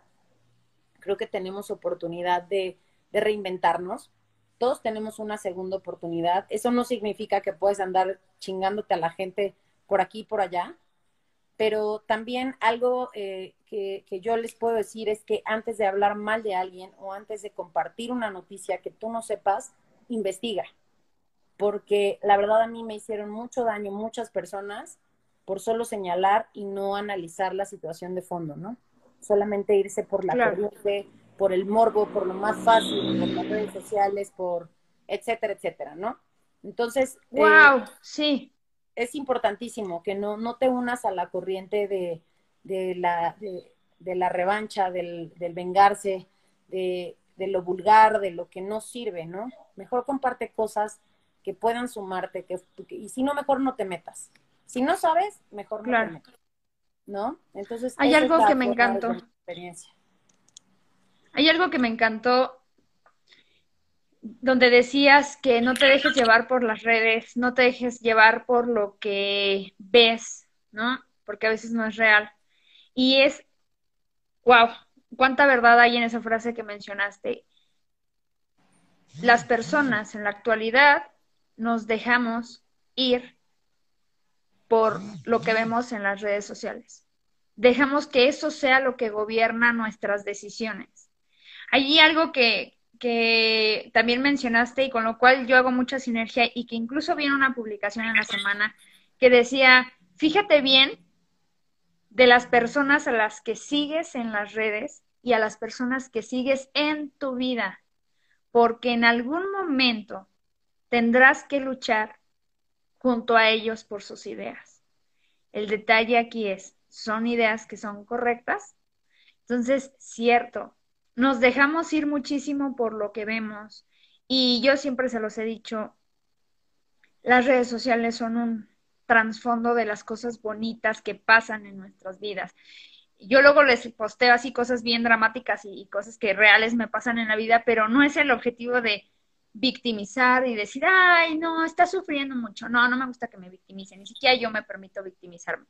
creo que tenemos oportunidad de, reinventarnos, todos tenemos una segunda oportunidad, eso no significa que puedes andar chingándote a la gente por aquí y por allá. Pero también algo eh, que, yo les puedo decir es que antes de hablar mal de alguien o antes de compartir una noticia que tú no sepas, investiga. Porque la verdad a mí me hicieron mucho daño muchas personas por solo señalar y no analizar la situación de fondo, ¿no? Solamente irse por la corriente, por el morbo, por lo más fácil, por las redes sociales, por etcétera, etcétera, ¿no? Entonces. ¡Wow! Eh, sí es importantísimo que no, no te unas a la corriente de, de la, de, la revancha, del, del vengarse, de, de, lo vulgar, de lo que no sirve, ¿no? Mejor comparte cosas que puedan sumarte, que, y si no, mejor no te metas. Si no sabes, mejor no. ¿No? Entonces, hay algo que me encantó. Hay algo que me encantó donde decías que no te dejes llevar por las redes, no te dejes llevar por lo que ves, ¿no? Porque a veces no es real. Y es, wow, cuánta verdad hay en esa frase que mencionaste. Las personas en la actualidad nos dejamos ir por lo que vemos en las redes sociales. Dejamos que eso sea lo que gobierna nuestras decisiones. Hay algo que, que también mencionaste y con lo cual yo hago mucha sinergia y que incluso vi en una publicación en la semana que decía, fíjate bien de las personas a las que sigues en las redes y a las personas que sigues en tu vida, porque en algún momento tendrás que luchar junto a ellos por sus ideas. El detalle aquí es, ¿son ideas que son correctas? Entonces, cierto, nos dejamos ir muchísimo por lo que vemos y yo siempre se los he dicho, las redes sociales son un trasfondo de las cosas bonitas que pasan en nuestras vidas. Yo luego les posteo así cosas bien dramáticas y, cosas que reales me pasan en la vida, pero no es el objetivo de victimizar y decir, ay, no, está sufriendo mucho. No, no me gusta que me victimicen, ni siquiera yo me permito victimizarme.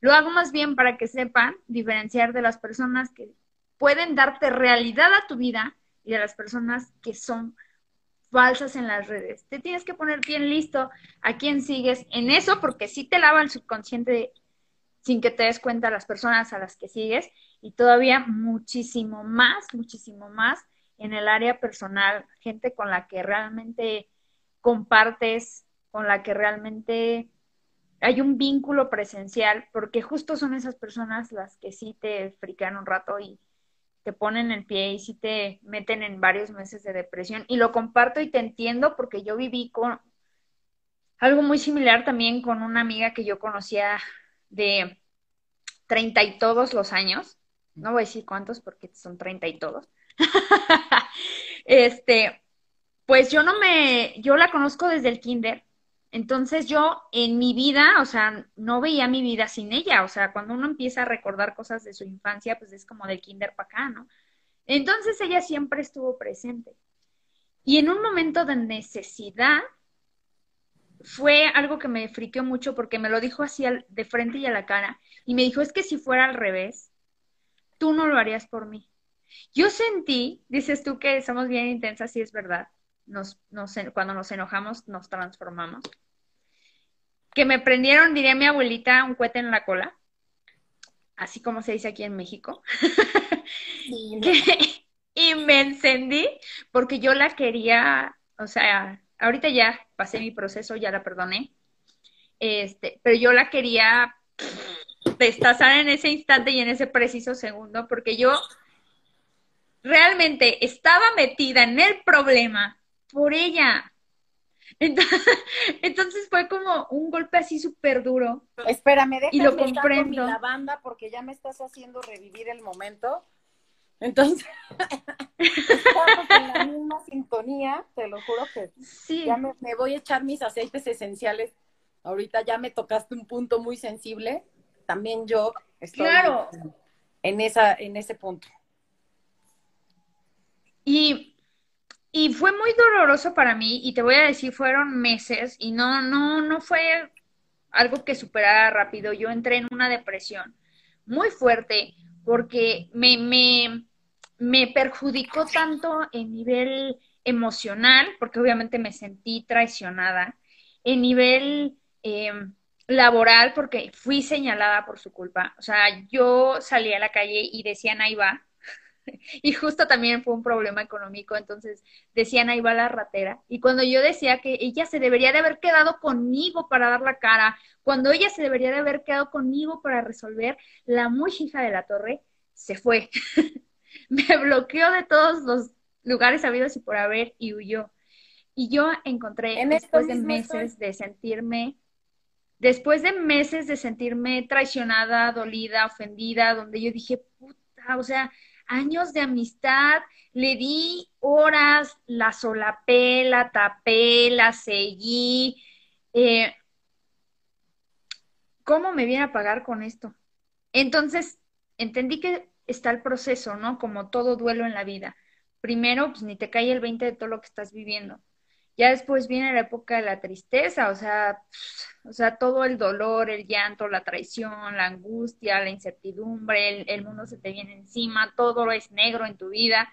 Lo hago más bien para que sepan diferenciar de las personas que pueden darte realidad a tu vida y de las personas que son falsas en las redes. Te tienes que poner bien listo a quién sigues en eso, porque sí te lava el subconsciente sin que te des cuenta las personas a las que sigues y todavía muchísimo más, muchísimo más en el área personal, gente con la que realmente compartes, con la que realmente hay un vínculo presencial, porque justo son esas personas las que sí te frican un rato y te ponen el pie y sí te meten en varios meses de depresión. Y lo comparto y te entiendo porque yo viví con algo muy similar también con una amiga que yo conocía de treinta y todos los años. No voy a decir cuántos porque son treinta y todos. <laughs> este, pues yo no me, yo la conozco desde el kinder. Entonces yo en mi vida, o sea, no veía mi vida sin ella. O sea, cuando uno empieza a recordar cosas de su infancia, pues es como del kinder para acá, ¿no? Entonces ella siempre estuvo presente. Y en un momento de necesidad, fue algo que me friqueó mucho porque me lo dijo así de frente y a la cara. Y me dijo, es que si fuera al revés, tú no lo harías por mí. Yo sentí, dices tú que somos bien intensas, y es verdad, nos, cuando nos enojamos nos transformamos. Que me prendieron, diría mi abuelita, un cohete en la cola, así como se dice aquí en México. <laughs> y me encendí porque yo la quería, o sea, ahorita ya pasé mi proceso, ya la perdoné, este, pero yo la quería destazar en ese instante y en ese preciso segundo, porque yo realmente estaba metida en el problema por ella. <laughs> Entonces, fue como un golpe así súper duro. Espérame, déjame y lo comprendo. la banda porque ya me estás haciendo revivir el momento. Entonces, <laughs> estamos en la misma sintonía, te lo juro que sí. ya me, voy a echar mis aceites esenciales. Ahorita ya me tocaste un punto muy sensible. También yo estoy claro. en, esa, en ese punto. Y, y fue muy doloroso para mí, y te voy a decir, fueron meses, y no, no, no fue algo que superara rápido. Yo entré en una depresión muy fuerte porque me, me, me perjudicó tanto en nivel emocional, porque obviamente me sentí traicionada, en nivel em, laboral, porque fui señalada por su culpa. O sea, yo salí a la calle y decían ahí va, <laughs> y justo también fue un problema económico, entonces decían ahí va la ratera. Y cuando yo decía que ella se debería de haber quedado conmigo para dar la cara, cuando ella se debería de haber quedado conmigo para resolver, la muy hija de la torre se fue. <laughs> me bloqueó de todos los lugares habidos y por haber y huyó. Y yo encontré, después de meses de sentirme, después de meses de sentirme traicionada, dolida, ofendida, donde yo dije, puta, o sea, años de amistad, le di horas, la solapé, la tapé, la seguí. Eh, ¿Cómo me viene a pagar con esto? Entonces, entendí que está el proceso, ¿no? Como todo duelo en la vida. Primero, pues ni te cae el 20 de todo lo que estás viviendo. Ya después viene la época de la tristeza, o sea, o sea, todo el dolor, el llanto, la traición, la angustia, la incertidumbre, el, el mundo se te viene encima, todo es negro en tu vida.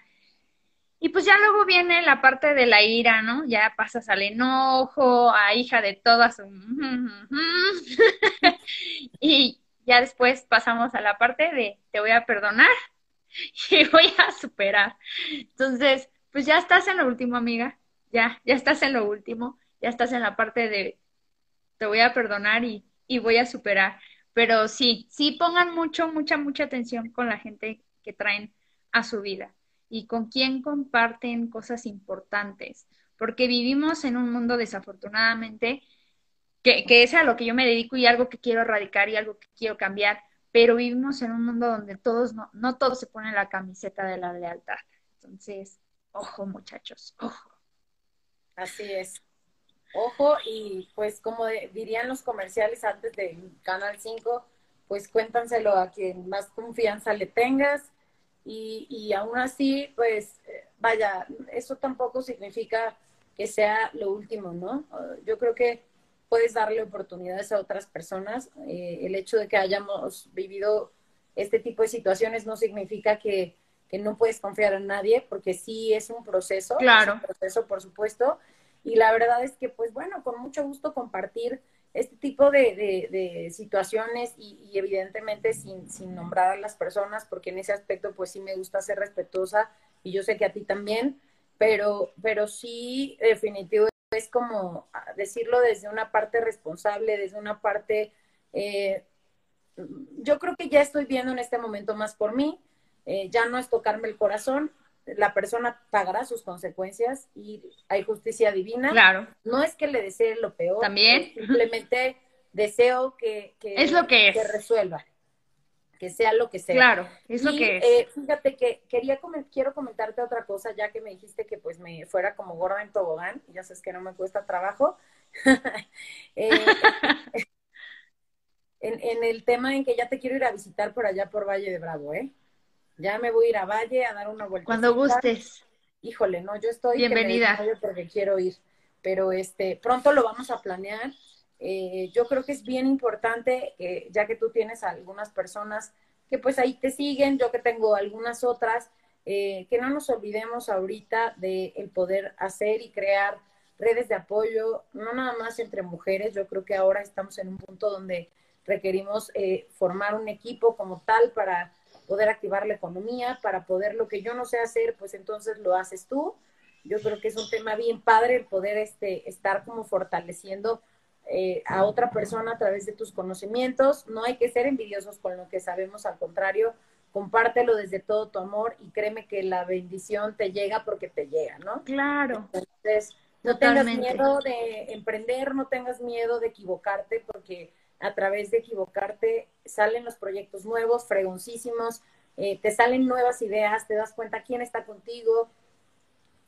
y pues ya luego viene la parte de la ira, ¿no? Ya pasas al enojo, a hija de todas. <laughs> y ya después pasamos a la parte de te voy a perdonar <laughs> y voy a superar. Entonces, pues ya estás en lo último, amiga. Ya, ya estás en lo último. Ya estás en la parte de te voy a perdonar y, y voy a superar. Pero sí, sí pongan mucho, mucha, mucha atención con la gente que traen a su vida y con quién comparten cosas importantes, porque vivimos en un mundo desafortunadamente que, que, es a lo que yo me dedico y algo que quiero erradicar y algo que quiero cambiar, pero vivimos en un mundo donde todos no, no todos se ponen la camiseta de la lealtad. Entonces, ojo muchachos, ojo. Así es. Ojo y pues como dirían los comerciales antes de Canal 5, pues cuéntanselo a quien más confianza le tengas y, y aún así, pues, vaya, eso tampoco significa que sea lo último, ¿no? Yo creo que puedes darle oportunidades a otras personas. Eh, el hecho de que hayamos vivido este tipo de situaciones no significa que, que, no puedes confiar en nadie, porque sí es un proceso. Claro. Es un proceso, por supuesto. Y la verdad es que, pues bueno, con mucho gusto compartir este tipo de, de, situaciones y, evidentemente sin, sin, nombrar a las personas, porque en ese aspecto pues sí me gusta ser respetuosa y yo sé que a ti también, pero, pero sí definitivo es como decirlo desde una parte responsable, desde una parte, eh, yo creo que ya estoy viendo en este momento más por mí, eh, ya no es tocarme el corazón, la persona pagará sus consecuencias y hay justicia divina. Claro. No es que le desee lo peor. También. Simplemente deseo que, es lo que, resuelva. Que sea lo que sea. Claro, es lo que es. Eh, fíjate que quería quiero comentarte otra cosa, ya que me dijiste que pues me fuera como gorda en tobogán, ya sabes que no me cuesta trabajo. <laughs> Eh, <laughs> en, en el tema en que ya te quiero ir a visitar por allá por Valle de Bravo, ¿eh? Ya me voy a ir a Valle a dar una vuelta. Cuando gustes. Híjole, no, yo estoy. Bienvenida. Que porque quiero ir. Pero este, pronto lo vamos a planear. Eh, yo creo que es bien importante, eh, ya que tú tienes algunas personas que pues ahí te siguen, yo que tengo algunas otras, eh, que no nos olvidemos ahorita de el poder hacer y crear redes de apoyo, no nada más entre mujeres, yo creo que ahora estamos en un punto donde requerimos formar un equipo como tal para poder activar la economía, para poder lo que yo no sé hacer, pues entonces lo haces tú. Yo creo que es un tema bien padre el poder este, estar como fortaleciendo eh, a otra persona a través de tus conocimientos. No hay que ser envidiosos con lo que sabemos, al contrario, compártelo desde todo tu amor y créeme que la bendición te llega porque te llega, ¿no? Claro. Entonces, no tengas miedo de emprender, no tengas miedo de equivocarte porque a través de equivocarte salen los proyectos nuevos, fregoncísimos, eh, te salen nuevas ideas, te das cuenta quién está contigo,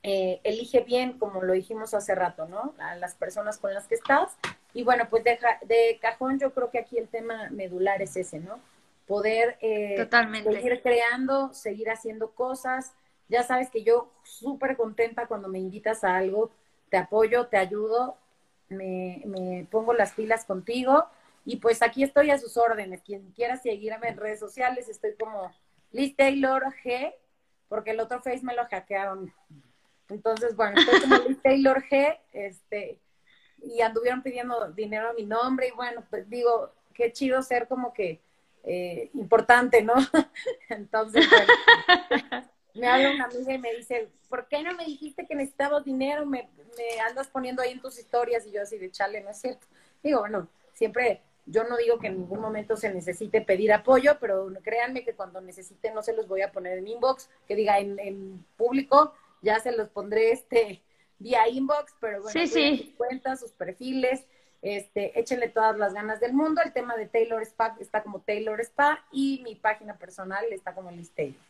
eh, elige bien, como lo dijimos hace rato, ¿no? A las personas con las que estás. Y bueno, pues de, de cajón yo creo que aquí el tema medular es ese, ¿no? Poder eh, seguir creando, seguir haciendo cosas. Ya sabes que yo súper contenta cuando me invitas a algo, te apoyo, te ayudo, me, me pongo las pilas contigo y pues aquí estoy a sus órdenes. Quien quiera seguirme en redes sociales, estoy como Liz Taylor G, porque el otro face me lo hackearon. Entonces, bueno, estoy como Liz <laughs> Taylor G, este, y anduvieron pidiendo dinero a mi nombre, y bueno, pues digo, qué chido ser como que eh, importante, ¿no? <laughs> Entonces, bueno, me habla una amiga y me dice, ¿por qué no me dijiste que necesitabas dinero? Me, me andas poniendo ahí en tus historias, y yo así de chale, ¿no es cierto? Digo, bueno, siempre yo no digo que en ningún momento se necesite pedir apoyo, pero créanme que cuando necesite no se los voy a poner en inbox, que diga en, público, ya se los pondré este vía inbox, pero bueno, sí, sí. sus cuentas, sus perfiles, este, échenle todas las ganas del mundo. El tema de Taylor Spa está como Taylor Spa y mi página personal está como Liz Taylor.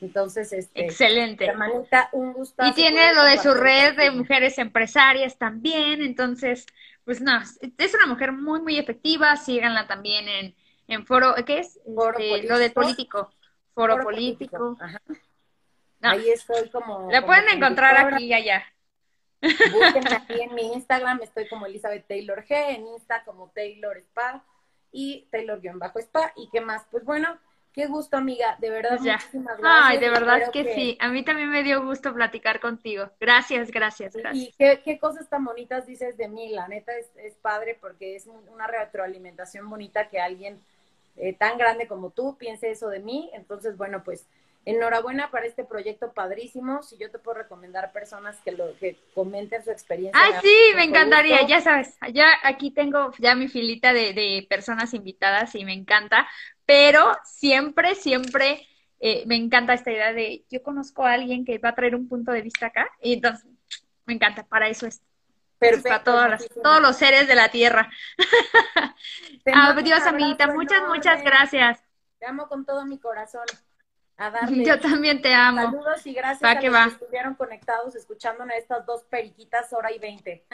Entonces, este, excelente. Hermanita, un gusto. Y tiene lo de su red de mujeres empresarias también, entonces, pues no, es una mujer muy, muy efectiva, síganla también en, en foro, ¿qué es? Foro este, lo de político, foro, político. Ahí estoy como... La pueden encontrar aquí y allá. Búsquenme <laughs> aquí en mi Instagram, estoy como Elizabeth Taylor G, en Insta como Taylor Spa y Taylor-Spa. ¿Y qué más? Pues bueno, Qué gusto, amiga. De verdad, Ya. muchísimas gracias. Ay, de verdad Espero que, sí. A mí también me dio gusto platicar contigo. Gracias, gracias, gracias. Y qué, qué cosas tan bonitas dices de mí. La neta es, es padre porque es un- una retroalimentación bonita que alguien eh, tan grande como tú piense eso de mí. Entonces, bueno, pues enhorabuena para este proyecto padrísimo. Si yo te puedo recomendar personas que lo que comenten su experiencia. Ay, sí, me encantaría, ya sabes, ya aquí tengo ya mi filita de, de personas invitadas y me encanta, pero siempre, siempre eh, me encanta esta idea de yo conozco a alguien que va a traer un punto de vista acá y entonces me encanta, para eso es, Perfecto. para todas las- todos los seres de la tierra. Adiós, amiguita, muchas, enorme. muchas gracias. Te amo con todo mi corazón. A darle. <laughs> Yo también te amo. Saludos y gracias Va a que los va. que estuvieron conectados escuchándome estas dos periquitas hora y veinte.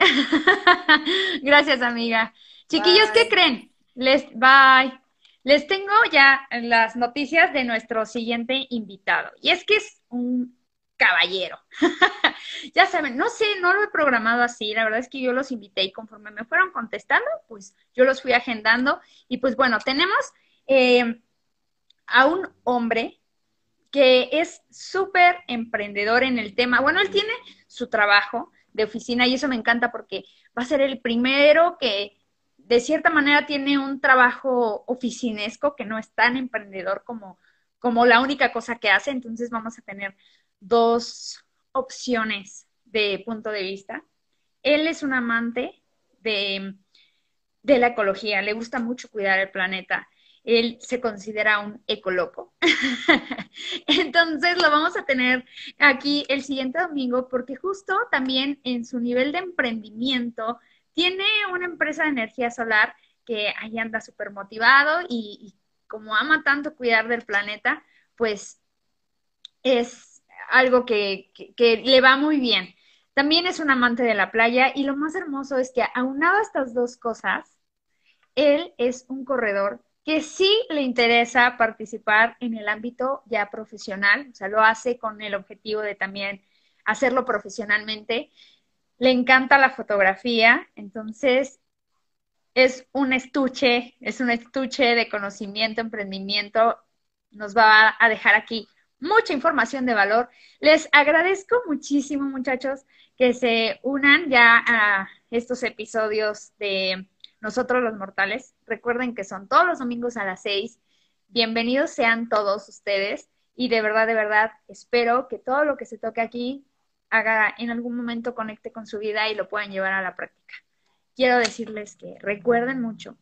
<laughs> Gracias, amiga. Chiquillos, ¿qué creen? Les, bye. Les tengo ya las noticias de nuestro siguiente invitado. Y es que es un caballero. <laughs> Ya saben, no sé, no lo he programado así. La verdad es que yo los invité y conforme me fueron contestando, pues yo los fui agendando. Y pues bueno, tenemos eh, a un hombre que es súper emprendedor en el tema. Bueno, él tiene su trabajo de oficina y eso me encanta porque va a ser el primero que de cierta manera tiene un trabajo oficinesco que no es tan emprendedor como, como la única cosa que hace. Entonces vamos a tener dos opciones de punto de vista. Él es un amante de, de la ecología, le gusta mucho cuidar el planeta. Él se considera un ecoloco. <laughs> Entonces lo vamos a tener aquí el siguiente domingo porque justo también en su nivel de emprendimiento tiene una empresa de energía solar que ahí anda súper motivado y, como ama tanto cuidar del planeta, pues es algo que, que, que le va muy bien. También es un amante de la playa y lo más hermoso es que aunado a estas dos cosas, él es un corredor que sí le interesa participar en el ámbito ya profesional, o sea, lo hace con el objetivo de también hacerlo profesionalmente. Le encanta la fotografía, entonces es un estuche, es un estuche de conocimiento, emprendimiento. Nos va a dejar aquí mucha información de valor. Les agradezco muchísimo, muchachos, que se unan ya a estos episodios de Nosotros los Mortales. Recuerden que son todos los domingos a las seis. Bienvenidos sean todos ustedes y de verdad, de verdad, espero que todo lo que se toque aquí haga en algún momento conecte con su vida y lo puedan llevar a la práctica. Quiero decirles que recuerden mucho,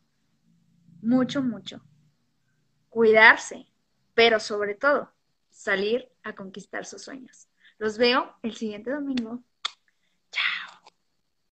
mucho, mucho, cuidarse, pero sobre todo salir a conquistar sus sueños. Los veo el siguiente domingo